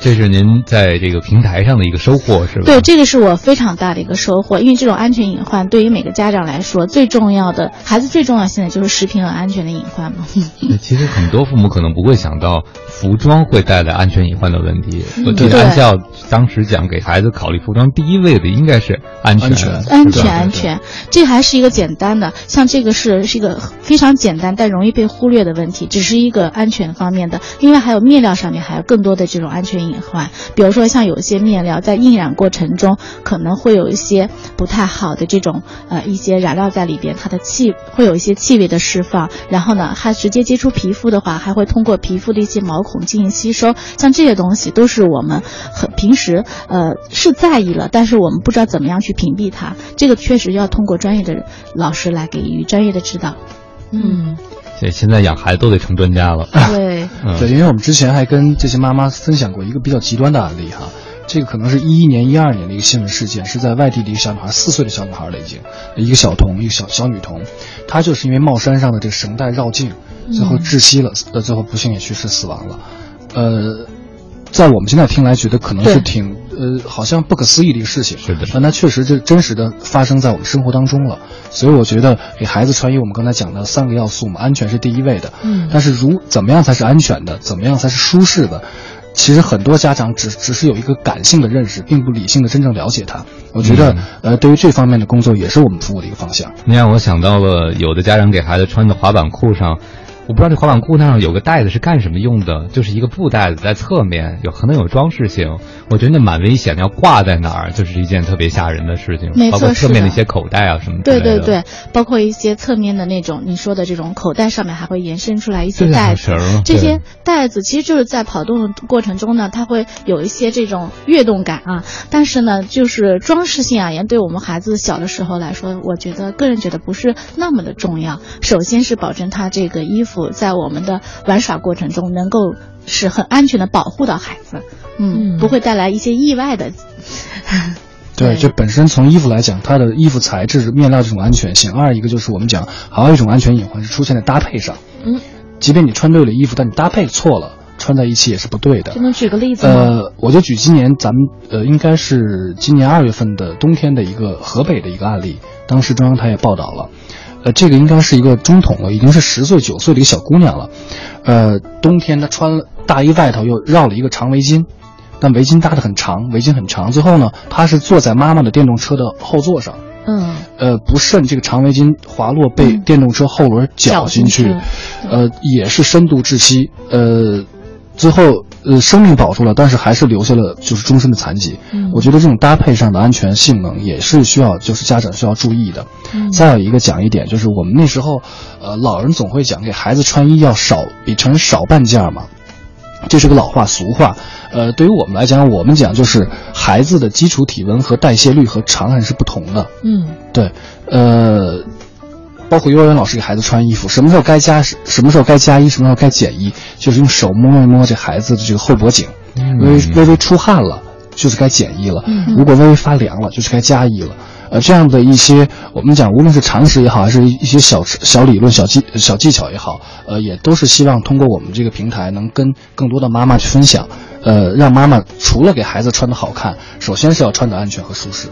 这是您在这个平台上的一个收获，是吧？对，这个是我非常大的一个收获，因为这种安全隐患对于每个家长来说，最重要的孩子最重要现在就是食品和安全的隐患嘛。对其实很多父母可能不会想到服装会带来安全隐患的问题。我记得对安校当时讲给孩子考虑服装，第一位的应该是安全，安全安全，安全，这还是一个简单的，像这个是是一个非常简单但容易被忽略的问题，只是一个安全方面的。另外还有面料上面还有更多的这种安全隐患，比如说像有些面料在印染过程中可能会有一些不太好的这种呃一些染料在里边，它的气会有一些气味的释放，然后呢，它直接接触皮肤的话，还会通过皮肤的一些毛孔进行吸收，像这些东西都是我们很平时呃是在意了，但是我们不知道怎么样去屏蔽它，这个确实要通过专业的老师来给予专业的指导。嗯，对，现在养孩子都得成专家了。对，嗯。对，因为我们之前还跟这些妈妈分享过一个比较极端的案例哈，这个可能是一一年、一二年的一个新闻事件，是在外地的一个小女孩，四岁的小女孩了已经，一个小童，一个小小女童，她就是因为帽衫上的这个绳带绕颈，最后窒息了，呃，最后不幸也去世死亡了，呃。在我们现在听来，觉得可能是挺呃，好像不可思议的一个事情。是的但它确实就真实的发生在我们生活当中了。所以我觉得给孩子穿衣，我们刚才讲的三个要素嘛，安全是第一位的。嗯但是如怎么样才是安全的，怎么样才是舒适的？其实很多家长只只是有一个感性的认识，并不理性的真正了解它。我觉得，嗯呃，对于这方面的工作，也是我们服务的一个方向。你让我想到了有的家长给孩子穿的滑板裤上，我不知道这滑板裤那上有个袋子是干什么用的，就是一个布袋子在侧面，有可能有装饰性。我觉得那蛮危险的，要挂在哪儿就是一件特别吓人的事情。没错包括侧面的一些口袋啊什么的。对对对，包括一些侧面的那种你说的这种口袋上面还会延伸出来一些带这些带子其实就是在跑动的过程中呢，它会有一些这种跃动感啊。但是呢，就是装饰性而言，对我们孩子小的时候来说，我觉得个人觉得不是那么的重要。首先是保证他这个衣服在我们的玩耍过程中能够是很安全的保护到孩子，嗯，嗯不会带来一些意外的。对，对就本身从衣服来讲，它的衣服材质、面料这种安全性；二一个就是我们讲，还有一种安全隐患是出现在搭配上。嗯，即便你穿对了衣服，但你搭配错了，穿在一起也是不对的就。能举个例子吗？呃，我就举今年咱们呃，应该是今年二月份的冬天的一个河北的一个案例，当时中央台也报道了。呃，这个应该是一个中筒了，已经是十岁九岁的一个小姑娘了。呃，冬天她穿了大衣外头又绕了一个长围巾，但围巾搭得很长，围巾很长。最后呢，她是坐在妈妈的电动车的后座上，嗯，呃，不慎这个长围巾滑落，被嗯电动车后轮绞进去，绞进去呃，也是深度窒息。呃，最后呃生命保住了，但是还是留下了就是终身的残疾。嗯我觉得这种搭配上的安全性能也是需要就是家长需要注意的。嗯再有一个讲一点，就是我们那时候，呃，老人总会讲给孩子穿衣要少比成人少半件儿嘛，这是个老话俗话。呃，对于我们来讲，我们讲就是孩子的基础体温和代谢率和常人是不同的。嗯对，呃，包括幼儿园老师给孩子穿衣服，什么时候该加，什么时候该加衣，什么时候该减衣，就是用手摸一摸这孩子的这个后脖颈，嗯微微微微出汗了，就是该减衣了；嗯如果微微发凉了，就是该加衣了。呃，这样的一些我们讲，无论是常识也好，还是一一些小小理论、小技小技巧也好，呃，也都是希望通过我们这个平台，能跟更多的妈妈去分享，呃，让妈妈除了给孩子穿的好看，首先是要穿的安全和舒适。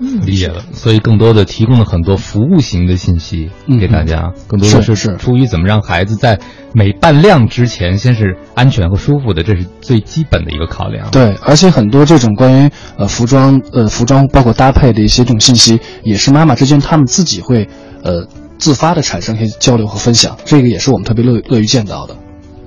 嗯，理解了，所以更多的提供了很多服务型的信息嗯给大家，更多的是是出于怎么让孩子在每半量之前，先是安全和舒服的，这是最基本的一个考量。，对，而且很多这种关于呃服装呃服装包括搭配的一些这种信息，也是妈妈之间他们自己会呃自发的产生一些交流和分享，这个也是我们特别乐乐于见到的。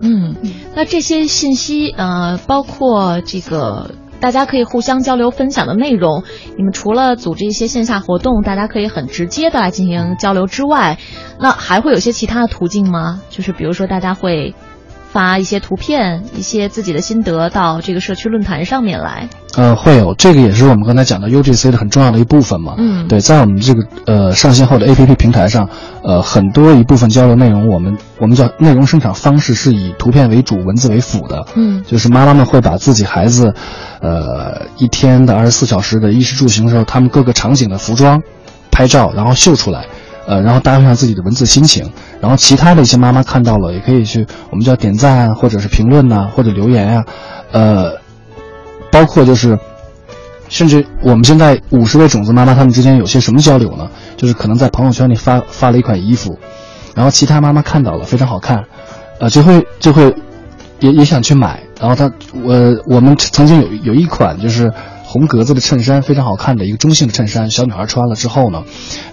嗯，那这些信息呃，包括这个大家可以互相交流分享的内容，你们除了组织一些线下活动，大家可以很直接的来进行交流之外，那还会有些其他的途径吗？就是比如说大家会发一些图片、一些自己的心得到这个社区论坛上面来。呃，会有这个也是我们刚才讲的 UGC 的很重要的一部分嘛。嗯对，在我们这个呃上线后的 APP 平台上，呃，很多一部分交流内容，我们我们叫内容生产方式是以图片为主，文字为辅的。嗯就是妈妈们会把自己孩子，呃，一天的二十四小时的衣食住行的时候，他们各个场景的服装拍照，然后秀出来，呃，然后搭配上自己的文字心情，然后其他的一些妈妈看到了，也可以去我们叫点赞啊，或者是评论呐、或者留言呀、呃，包括就是。甚至我们现在五十位种子妈妈，她们之间有些什么交流呢？就是可能在朋友圈里发发了一款衣服，然后其他妈妈看到了非常好看，呃，就会就会也也想去买。然后她我我们曾经有有一款就是红格子的衬衫，非常好看的一个中性的衬衫，小女孩穿了之后呢，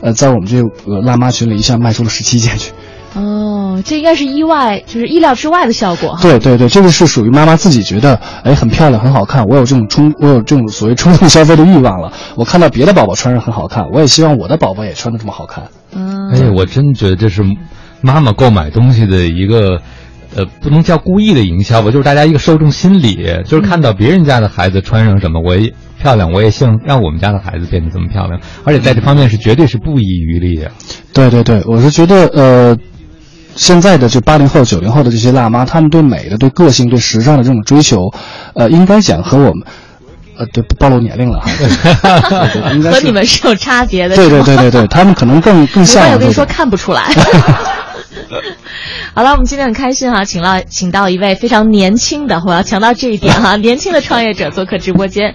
呃，在我们这个辣妈群里一下卖出了十七件去。哦，这应该是意外，就是意料之外的效果。对对对，这个是属于妈妈自己觉得，哎，很漂亮，很好看。我有这种冲，我有这种所谓冲动消费的欲望了。我看到别的宝宝穿上很好看，我也希望我的宝宝也穿的这么好看。嗯，哎，我真觉得这是妈妈购买东西的一个。呃，不能叫故意的营销吧，就是大家一个受众心理，就是看到别人家的孩子穿上什么，我也漂亮，我也希望让我们家的孩子变得这么漂亮，而且在这方面是绝对是不遗余力的。对对对，我是觉得，呃，现在的就八零后、九零后的这些辣妈，她们对美的、对个性、对时尚的这种追求，呃，应该讲和我们，呃，对，暴露年龄了哈，应该和你们是有差别的。对对对对对，他们可能更更像，我跟你说。看不出来。好了，我们今天很开心哈、请到请到一位非常年轻的，我要强调这一点哈、年轻的创业者做客直播间。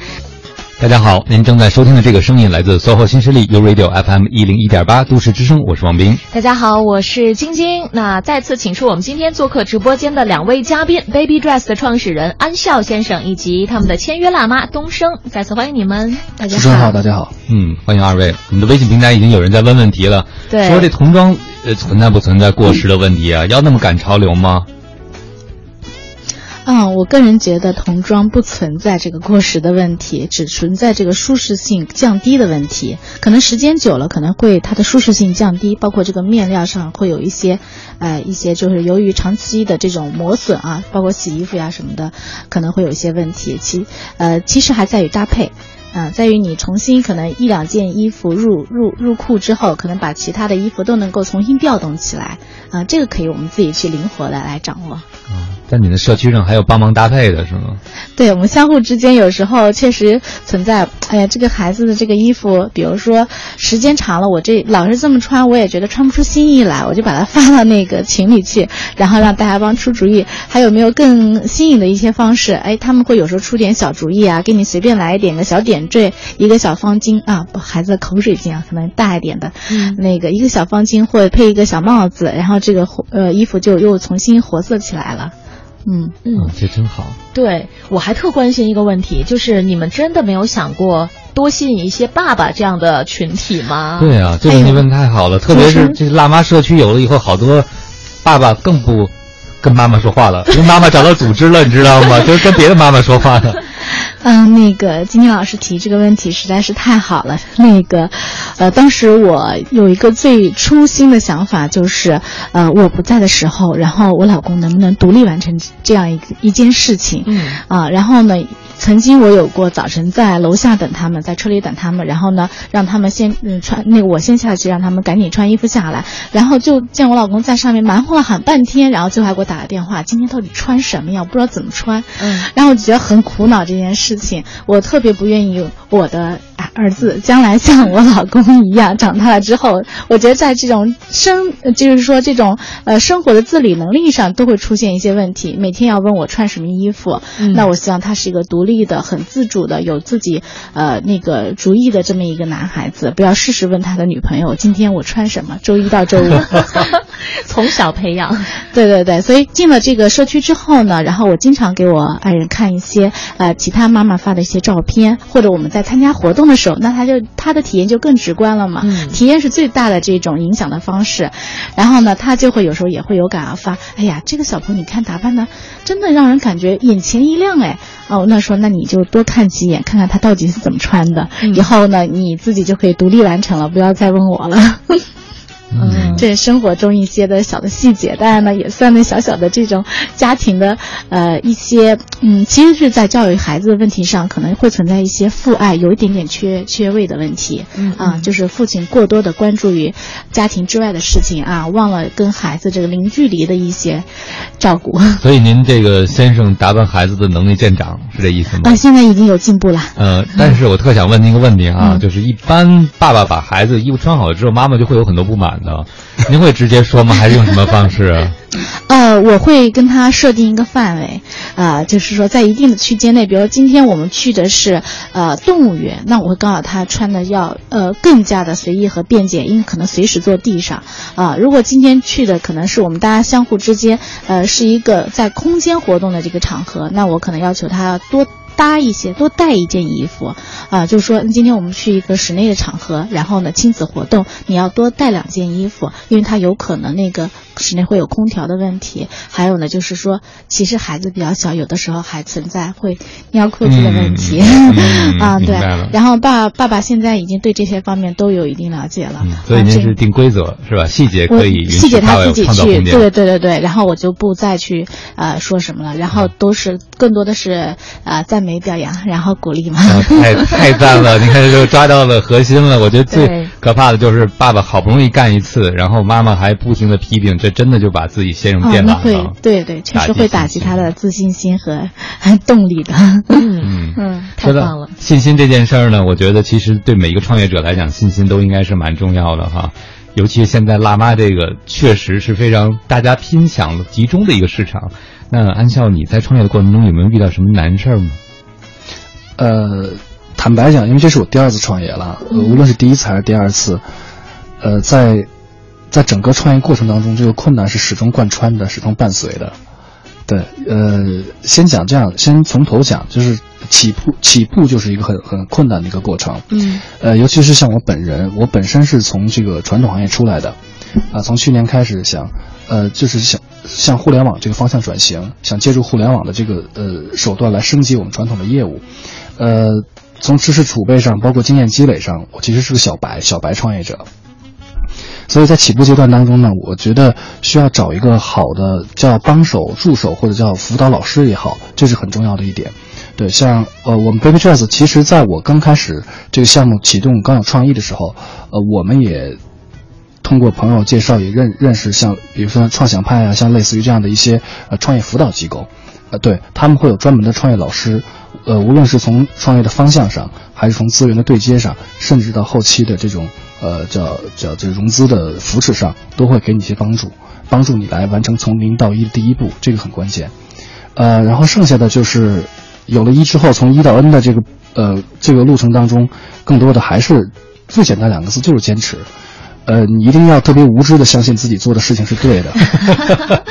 大家好，您正在收听的这个声音来自 SOHO 新势力 U Radio FM 一零一点八都市之声，我是王斌。大家好，我是晶晶。那再次请出我们今天做客直播间的两位嘉宾，Baby Dress 的创始人安笑先生以及他们的签约辣妈东升，再次欢迎你们，大家好，大家好。嗯，欢迎二位。我们的微信平台已经有人在问问题了，对说这童装呃存在不存在过时的问题啊？要那么赶潮流吗？嗯，我个人觉得童装不存在这个过时的问题，只存在这个舒适性降低的问题。可能时间久了，可能会它的舒适性降低，包括这个面料上会有一些，呃，一些就是由于长期的这种磨损啊，包括洗衣服呀什么的，可能会有一些问题。其呃，其实还在于搭配。啊、在于你重新可能一两件衣服入入入库之后，可能把其他的衣服都能够重新调动起来，啊、这个可以我们自己去灵活的来掌握。啊，在你的社区上还有帮忙搭配的是吗？对我们相互之间有时候确实存在，哎呀，这个孩子的这个衣服，比如说时间长了，我这老是这么穿，我也觉得穿不出新意来，我就把它发到那个群里去，然后让大家帮出主意，还有没有更新颖的一些方式？哎，他们会有时候出点小主意啊，给你随便来一点个小点缀，一个小方巾啊，不，孩子的口水巾啊，可能大一点的，嗯那个一个小方巾或者配一个小帽子，然后这个呃衣服就又重新活色起来了，嗯。嗯啊，，这真好。对我还特关心一个问题，就是你们真的没有想过多吸引一些爸爸这样的群体吗？对啊，这个问题问得太好了，特别是这辣妈社区有了以后，好多爸爸更不跟妈妈说话了，因为妈妈找到组织了，你知道吗？就是跟别的妈妈说话了。嗯，那个金金老师提这个问题实在是太好了。那个，呃，当时我有一个最初心的想法，就是呃，我不在的时候，然后我老公能不能独立完成这样一个一件事情？嗯啊，然后呢，曾经我有过早晨在楼下等他们，在车里等他们，然后呢，让他们先嗯穿那个我先下去，让他们赶紧穿衣服下来，然后就见我老公在上面忙活了很半天，然后最后还给我打了电话，今天到底穿什么呀？我不知道怎么穿。嗯，然后我就觉得很苦恼这件事情，我特别不愿意我的啊儿子将来像我老公一样，长大了之后，我觉得在这种生，呃就是说这种呃生活的自理能力上都会出现一些问题。每天要问我穿什么衣服，嗯那我希望他是一个独立的、很自主的、有自己呃那个主意的这么一个男孩子，不要事事问他的女朋友今天我穿什么，周一到周五。从小培养。对对对，所以进了这个社区之后呢，然后我经常给我爱人看一些呃其他妈妈发的一些照片，或者我们在参加活动的时候，那他就他的体验就更直观了嘛。嗯体验是最大的这种影响的方式。然后呢，他就会有时候也会有感而发，哎呀，这个小朋友你看打扮的真的让人感觉眼前一亮哎。哦，那说那你就多看几眼，看看他到底是怎么穿的，嗯以后呢你自己就可以独立完成了，不要再问我了。嗯这是生活中一些的小的细节，当然呢，也算那小小的这种家庭的呃一些嗯，其实是在教育孩子的问题上，可能会存在一些父爱有一点点缺缺位的问题。嗯啊，就是父亲过多的关注于家庭之外的事情啊，忘了跟孩子这个零距离的一些照顾。所以您这个先生打扮孩子的能力见长，是这意思吗？啊，现在已经有进步了。呃，但是我特想问您一个问题啊，嗯就是一般爸爸把孩子衣服穿好了之后，妈妈就会有很多不满的，您会直接说吗？还是用什么方式？呃，我会跟他设定一个范围，啊、就是说在一定的区间内，比如今天我们去的是呃动物园，那我会告诉他穿的要呃更加的随意和便捷，因为可能随时坐地上啊、如果今天去的可能是我们大家相互之间呃是一个在空间活动的这个场合，那我可能要求他多。搭一些，多带一件衣服，啊、就是说今天我们去一个室内的场合，然后呢亲子活动，你要多带两件衣服，因为它有可能那个室内会有空调的问题。还有呢，就是说，其实孩子比较小，有的时候还存在会尿裤子的问题，嗯 啊，对。然后爸爸爸现在已经对这些方面都有一定了解了，嗯，所以您是定规则是吧？细节可以细节他自己去。对对对对对，然后我就不再去呃说什么了，然后都是更多的是呃赞美表扬，然后鼓励嘛。啊，太 太赞了！你看，就抓到了核心了。我觉得最可怕的就是爸爸好不容易干一次，然后妈妈还不停的批评，这真的就把自己先生哦，变懒那会。对对，确实会打击他的自信心和 动力的。嗯，嗯。太棒了。信心这件事儿呢，我觉得其实对每一个创业者来讲，信心都应该是蛮重要的哈。尤其是现在辣妈这个，确实是非常大家拼抢集中的一个市场。那安笑，你在创业的过程中有没有遇到什么难事儿吗？呃，坦白讲，因为这是我第二次创业了，呃无论是第一次还是第二次，呃，在在整个创业过程当中，这个困难是始终贯穿的，始终伴随的。对，呃，先讲这样，先从头讲，就是起步，起步就是一个很很困难的一个过程。嗯呃，尤其是像我本人，我本身是从这个传统行业出来的，啊、从去年开始想，呃，就是想向互联网这个方向转型，想借助互联网的这个呃手段来升级我们传统的业务，呃，从知识储备上，包括经验积累上，我其实是个小白，小白创业者。所以在起步阶段当中呢，我觉得需要找一个好的叫帮手、助手或者叫辅导老师也好，这是很重要的一点。对，像呃，我们 Baby Jazz，其实在我刚开始这个项目启动、刚有创意的时候，呃，我们也通过朋友介绍也认认识像比如说创想派啊，像类似于这样的一些呃创业辅导机构，呃，对他们会有专门的创业老师，呃，无论是从创业的方向上，还是从资源的对接上，甚至到后期的这种呃叫叫这融资的扶持上，都会给你一些帮助，帮助你来完成从零到一的第一步，这个很关键。呃，然后剩下的就是有了一之后，从一到 N 的这个呃这个路程当中，更多的还是最简单两个字，就是坚持。呃，你一定要特别无知的相信自己做的事情是对的。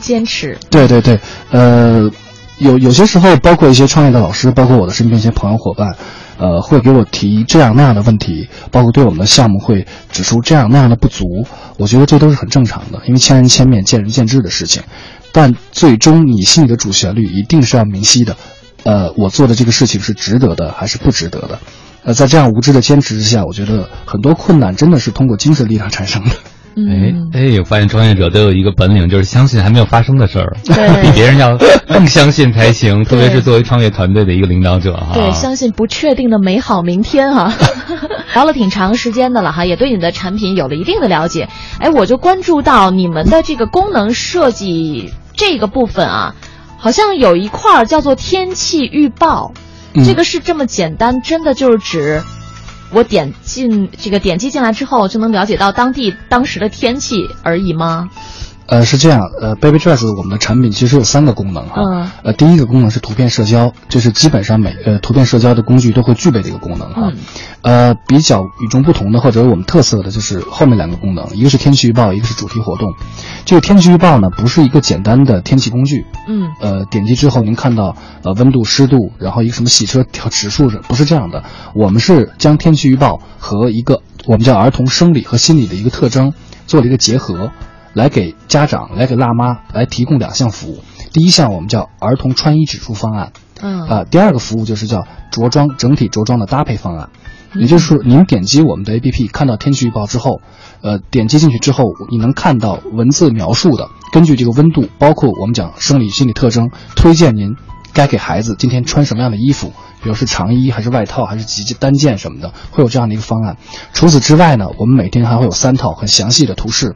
坚持。对对对，呃，有有些时候，包括一些创业的老师，包括我的身边一些朋友伙伴，呃，会给我提这样那样的问题，包括对我们的项目会指出这样那样的不足。我觉得这都是很正常的，因为千人千面、见仁见智的事情。但最终你心里的主旋律一定是要明晰的，呃，我做的这个事情是值得的还是不值得的？呃，在这样无知的坚持之下，我觉得很多困难真的是通过精神力量产生的。哎哎，我发现创业者都有一个本领，就是相信还没有发生的事儿，对 比别人要 更相信才行。特别是作为创业团队的一个领导者哈，对，相信不确定的美好明天哈。聊了挺长时间的了哈，也对你的产品有了一定的了解。哎，我就关注到你们的这个功能设计这个部分啊，好像有一块儿叫做天气预报，嗯这个是这么简单，真的就是指。我点进这个点击进来之后，就能了解到当地当时的天气而已吗？呃，是这样，呃，Baby Dress 我们的产品其实有三个功能哈。嗯。呃，第一个功能是图片社交，这是基本上每呃图片社交的工具都会具备的一个功能哈。嗯。呃，比较与众不同的或者我们特色的就是后面两个功能，一个是天气预报，一个是主题活动。这个天气预报呢，不是一个简单的天气工具。嗯。呃，点击之后您看到呃温度、湿度，然后一个什么洗车调指数是不是这样的？我们是将天气预报和一个我们叫儿童生理和心理的一个特征做了一个结合。来给家长、来给辣妈来提供两项服务。第一项我们叫儿童穿衣指数方案，嗯啊、第二个服务就是叫着装整体着装的搭配方案。也就是说，您点击我们的 APP 看到天气预报之后，呃，点击进去之后，你能看到文字描述的，根据这个温度，包括我们讲生理心理特征，推荐您该给孩子今天穿什么样的衣服，比如是长衣还是外套还是几件单件什么的，会有这样的一个方案。除此之外呢，我们每天还会有三套很详细的图示。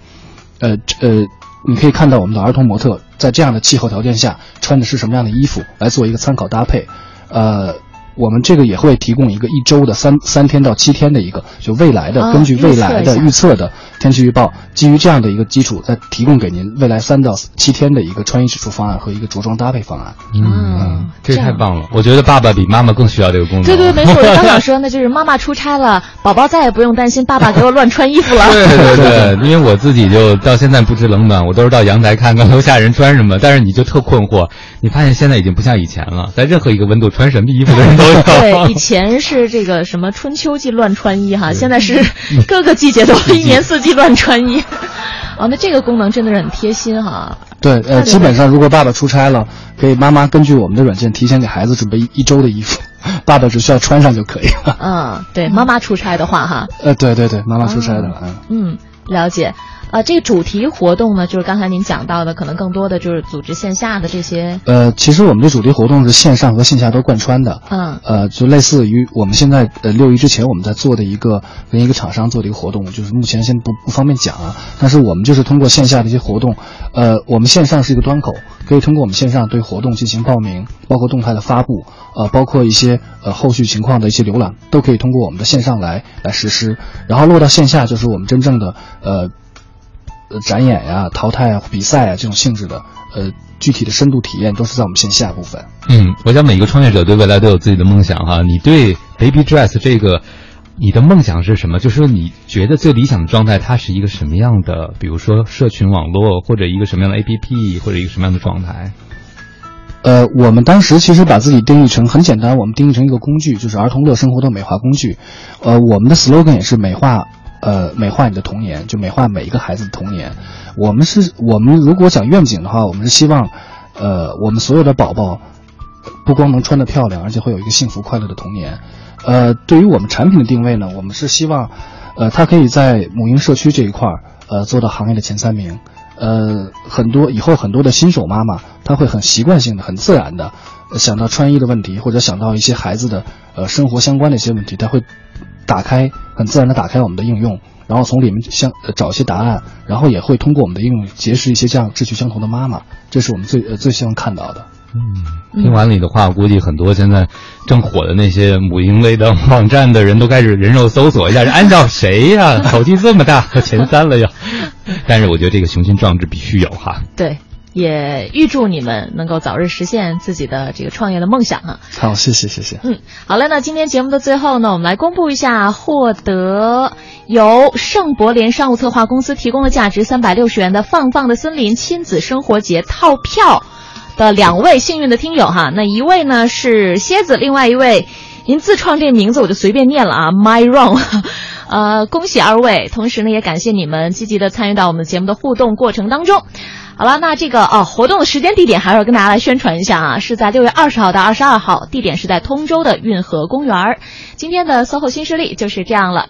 呃呃，你可以看到我们的儿童模特在这样的气候条件下穿的是什么样的衣服，来做一个参考搭配。呃，我们这个也会提供一个一周的三三天到七天的一个，就未来的、啊根据未来的预测的天气预报，基于这样的一个基础，再提供给您未来三到七天的一个穿衣指数方案和一个着装搭配方案。嗯，这太棒了！我觉得爸爸比妈妈更需要这个功能。对对，没错，我刚想说，那就是妈妈出差了，宝宝再也不用担心爸爸给我乱穿衣服了。对对 对，因为我自己就到现在不知冷暖，我都是到阳台看看楼下人穿什么。但是你就特困惑，你发现现在已经不像以前了，在任何一个温度穿什么衣服的人都有。对，以前是这个什么春秋季乱穿衣哈，现在是各个季节都一年四季乱穿衣。哦，那这个功能真的是很贴心哈。对，呃，基本上如果爸爸出差了，可以妈妈根据我们的软件提前给孩子准备一一周的衣服，爸爸只需要穿上就可以了。嗯，对，妈妈出差的话哈，呃，对对对，妈妈出差的，嗯。嗯，了解。呃，这个主题活动呢，就是刚才您讲到的，可能更多的就是组织线下的这些，呃，其实我们的主题活动是线上和线下都贯穿的。嗯呃，就类似于我们现在呃六一之前我们在做的一个跟一个厂商做的一个活动，就是目前先不不方便讲啊。但是我们就是通过线下的一些活动，呃，我们线上是一个端口，可以通过我们线上对活动进行报名，包括动态的发布，呃，包括一些呃后续情况的一些浏览，都可以通过我们的线上来来实施。然后落到线下，就是我们真正的呃。呃展演呀、淘汰啊、比赛啊这种性质的，呃，具体的深度体验都是在我们线下部分。嗯，我想每个创业者对未来都有自己的梦想哈。你对 Baby Dress 这个，你的梦想是什么？就是说你觉得最理想的状态，它是一个什么样的？比如说社群网络，或者一个什么样的 APP，或者一个什么样的状态？呃，我们当时其实把自己定义成很简单，我们定义成一个工具，就是儿童乐生活的美化工具。呃，我们的 slogan 也是美化，呃，美化你的童年，就美化每一个孩子的童年。我们是，我们如果讲愿景的话，我们是希望，呃，我们所有的宝宝不光能穿得漂亮，而且会有一个幸福快乐的童年。呃，对于我们产品的定位呢，我们是希望，呃，它可以在母婴社区这一块儿，呃，做到行业的前三名。呃，很多以后很多的新手妈妈，她会很习惯性的、很自然的想到穿衣的问题，或者想到一些孩子的呃生活相关的一些问题，她会打开很自然的打开我们的应用，然后从里面相、呃找一些答案，然后也会通过我们的应用结识一些这样志趣相同的妈妈，这是我们最呃最希望看到的。嗯，听完你的话，估计很多现在正火的那些母婴类的网站的人都开始人肉搜索一下，按照谁呀、口气这么大，前三了要。但是我觉得这个雄心壮志必须有哈。对，也预祝你们能够早日实现自己的这个创业的梦想啊。好，谢谢谢谢。嗯，好了，那今天节目的最后呢，我们来公布一下获得由圣博联商务策划公司提供的价值三百六十元的放放的森林亲子生活节套票的两位幸运的听友哈。那一位呢是蝎子，另外一位您自创这名字我就随便念了啊，My Wrong。呃，恭喜二位，同时呢，也感谢你们积极的参与到我们节目的互动过程当中。好了，那这个哦，活动的时间地点还要跟大家来宣传一下啊，是在六月二十号到二十二号，地点是在通州的运河公园儿。今天的 SOHO 新势力就是这样了。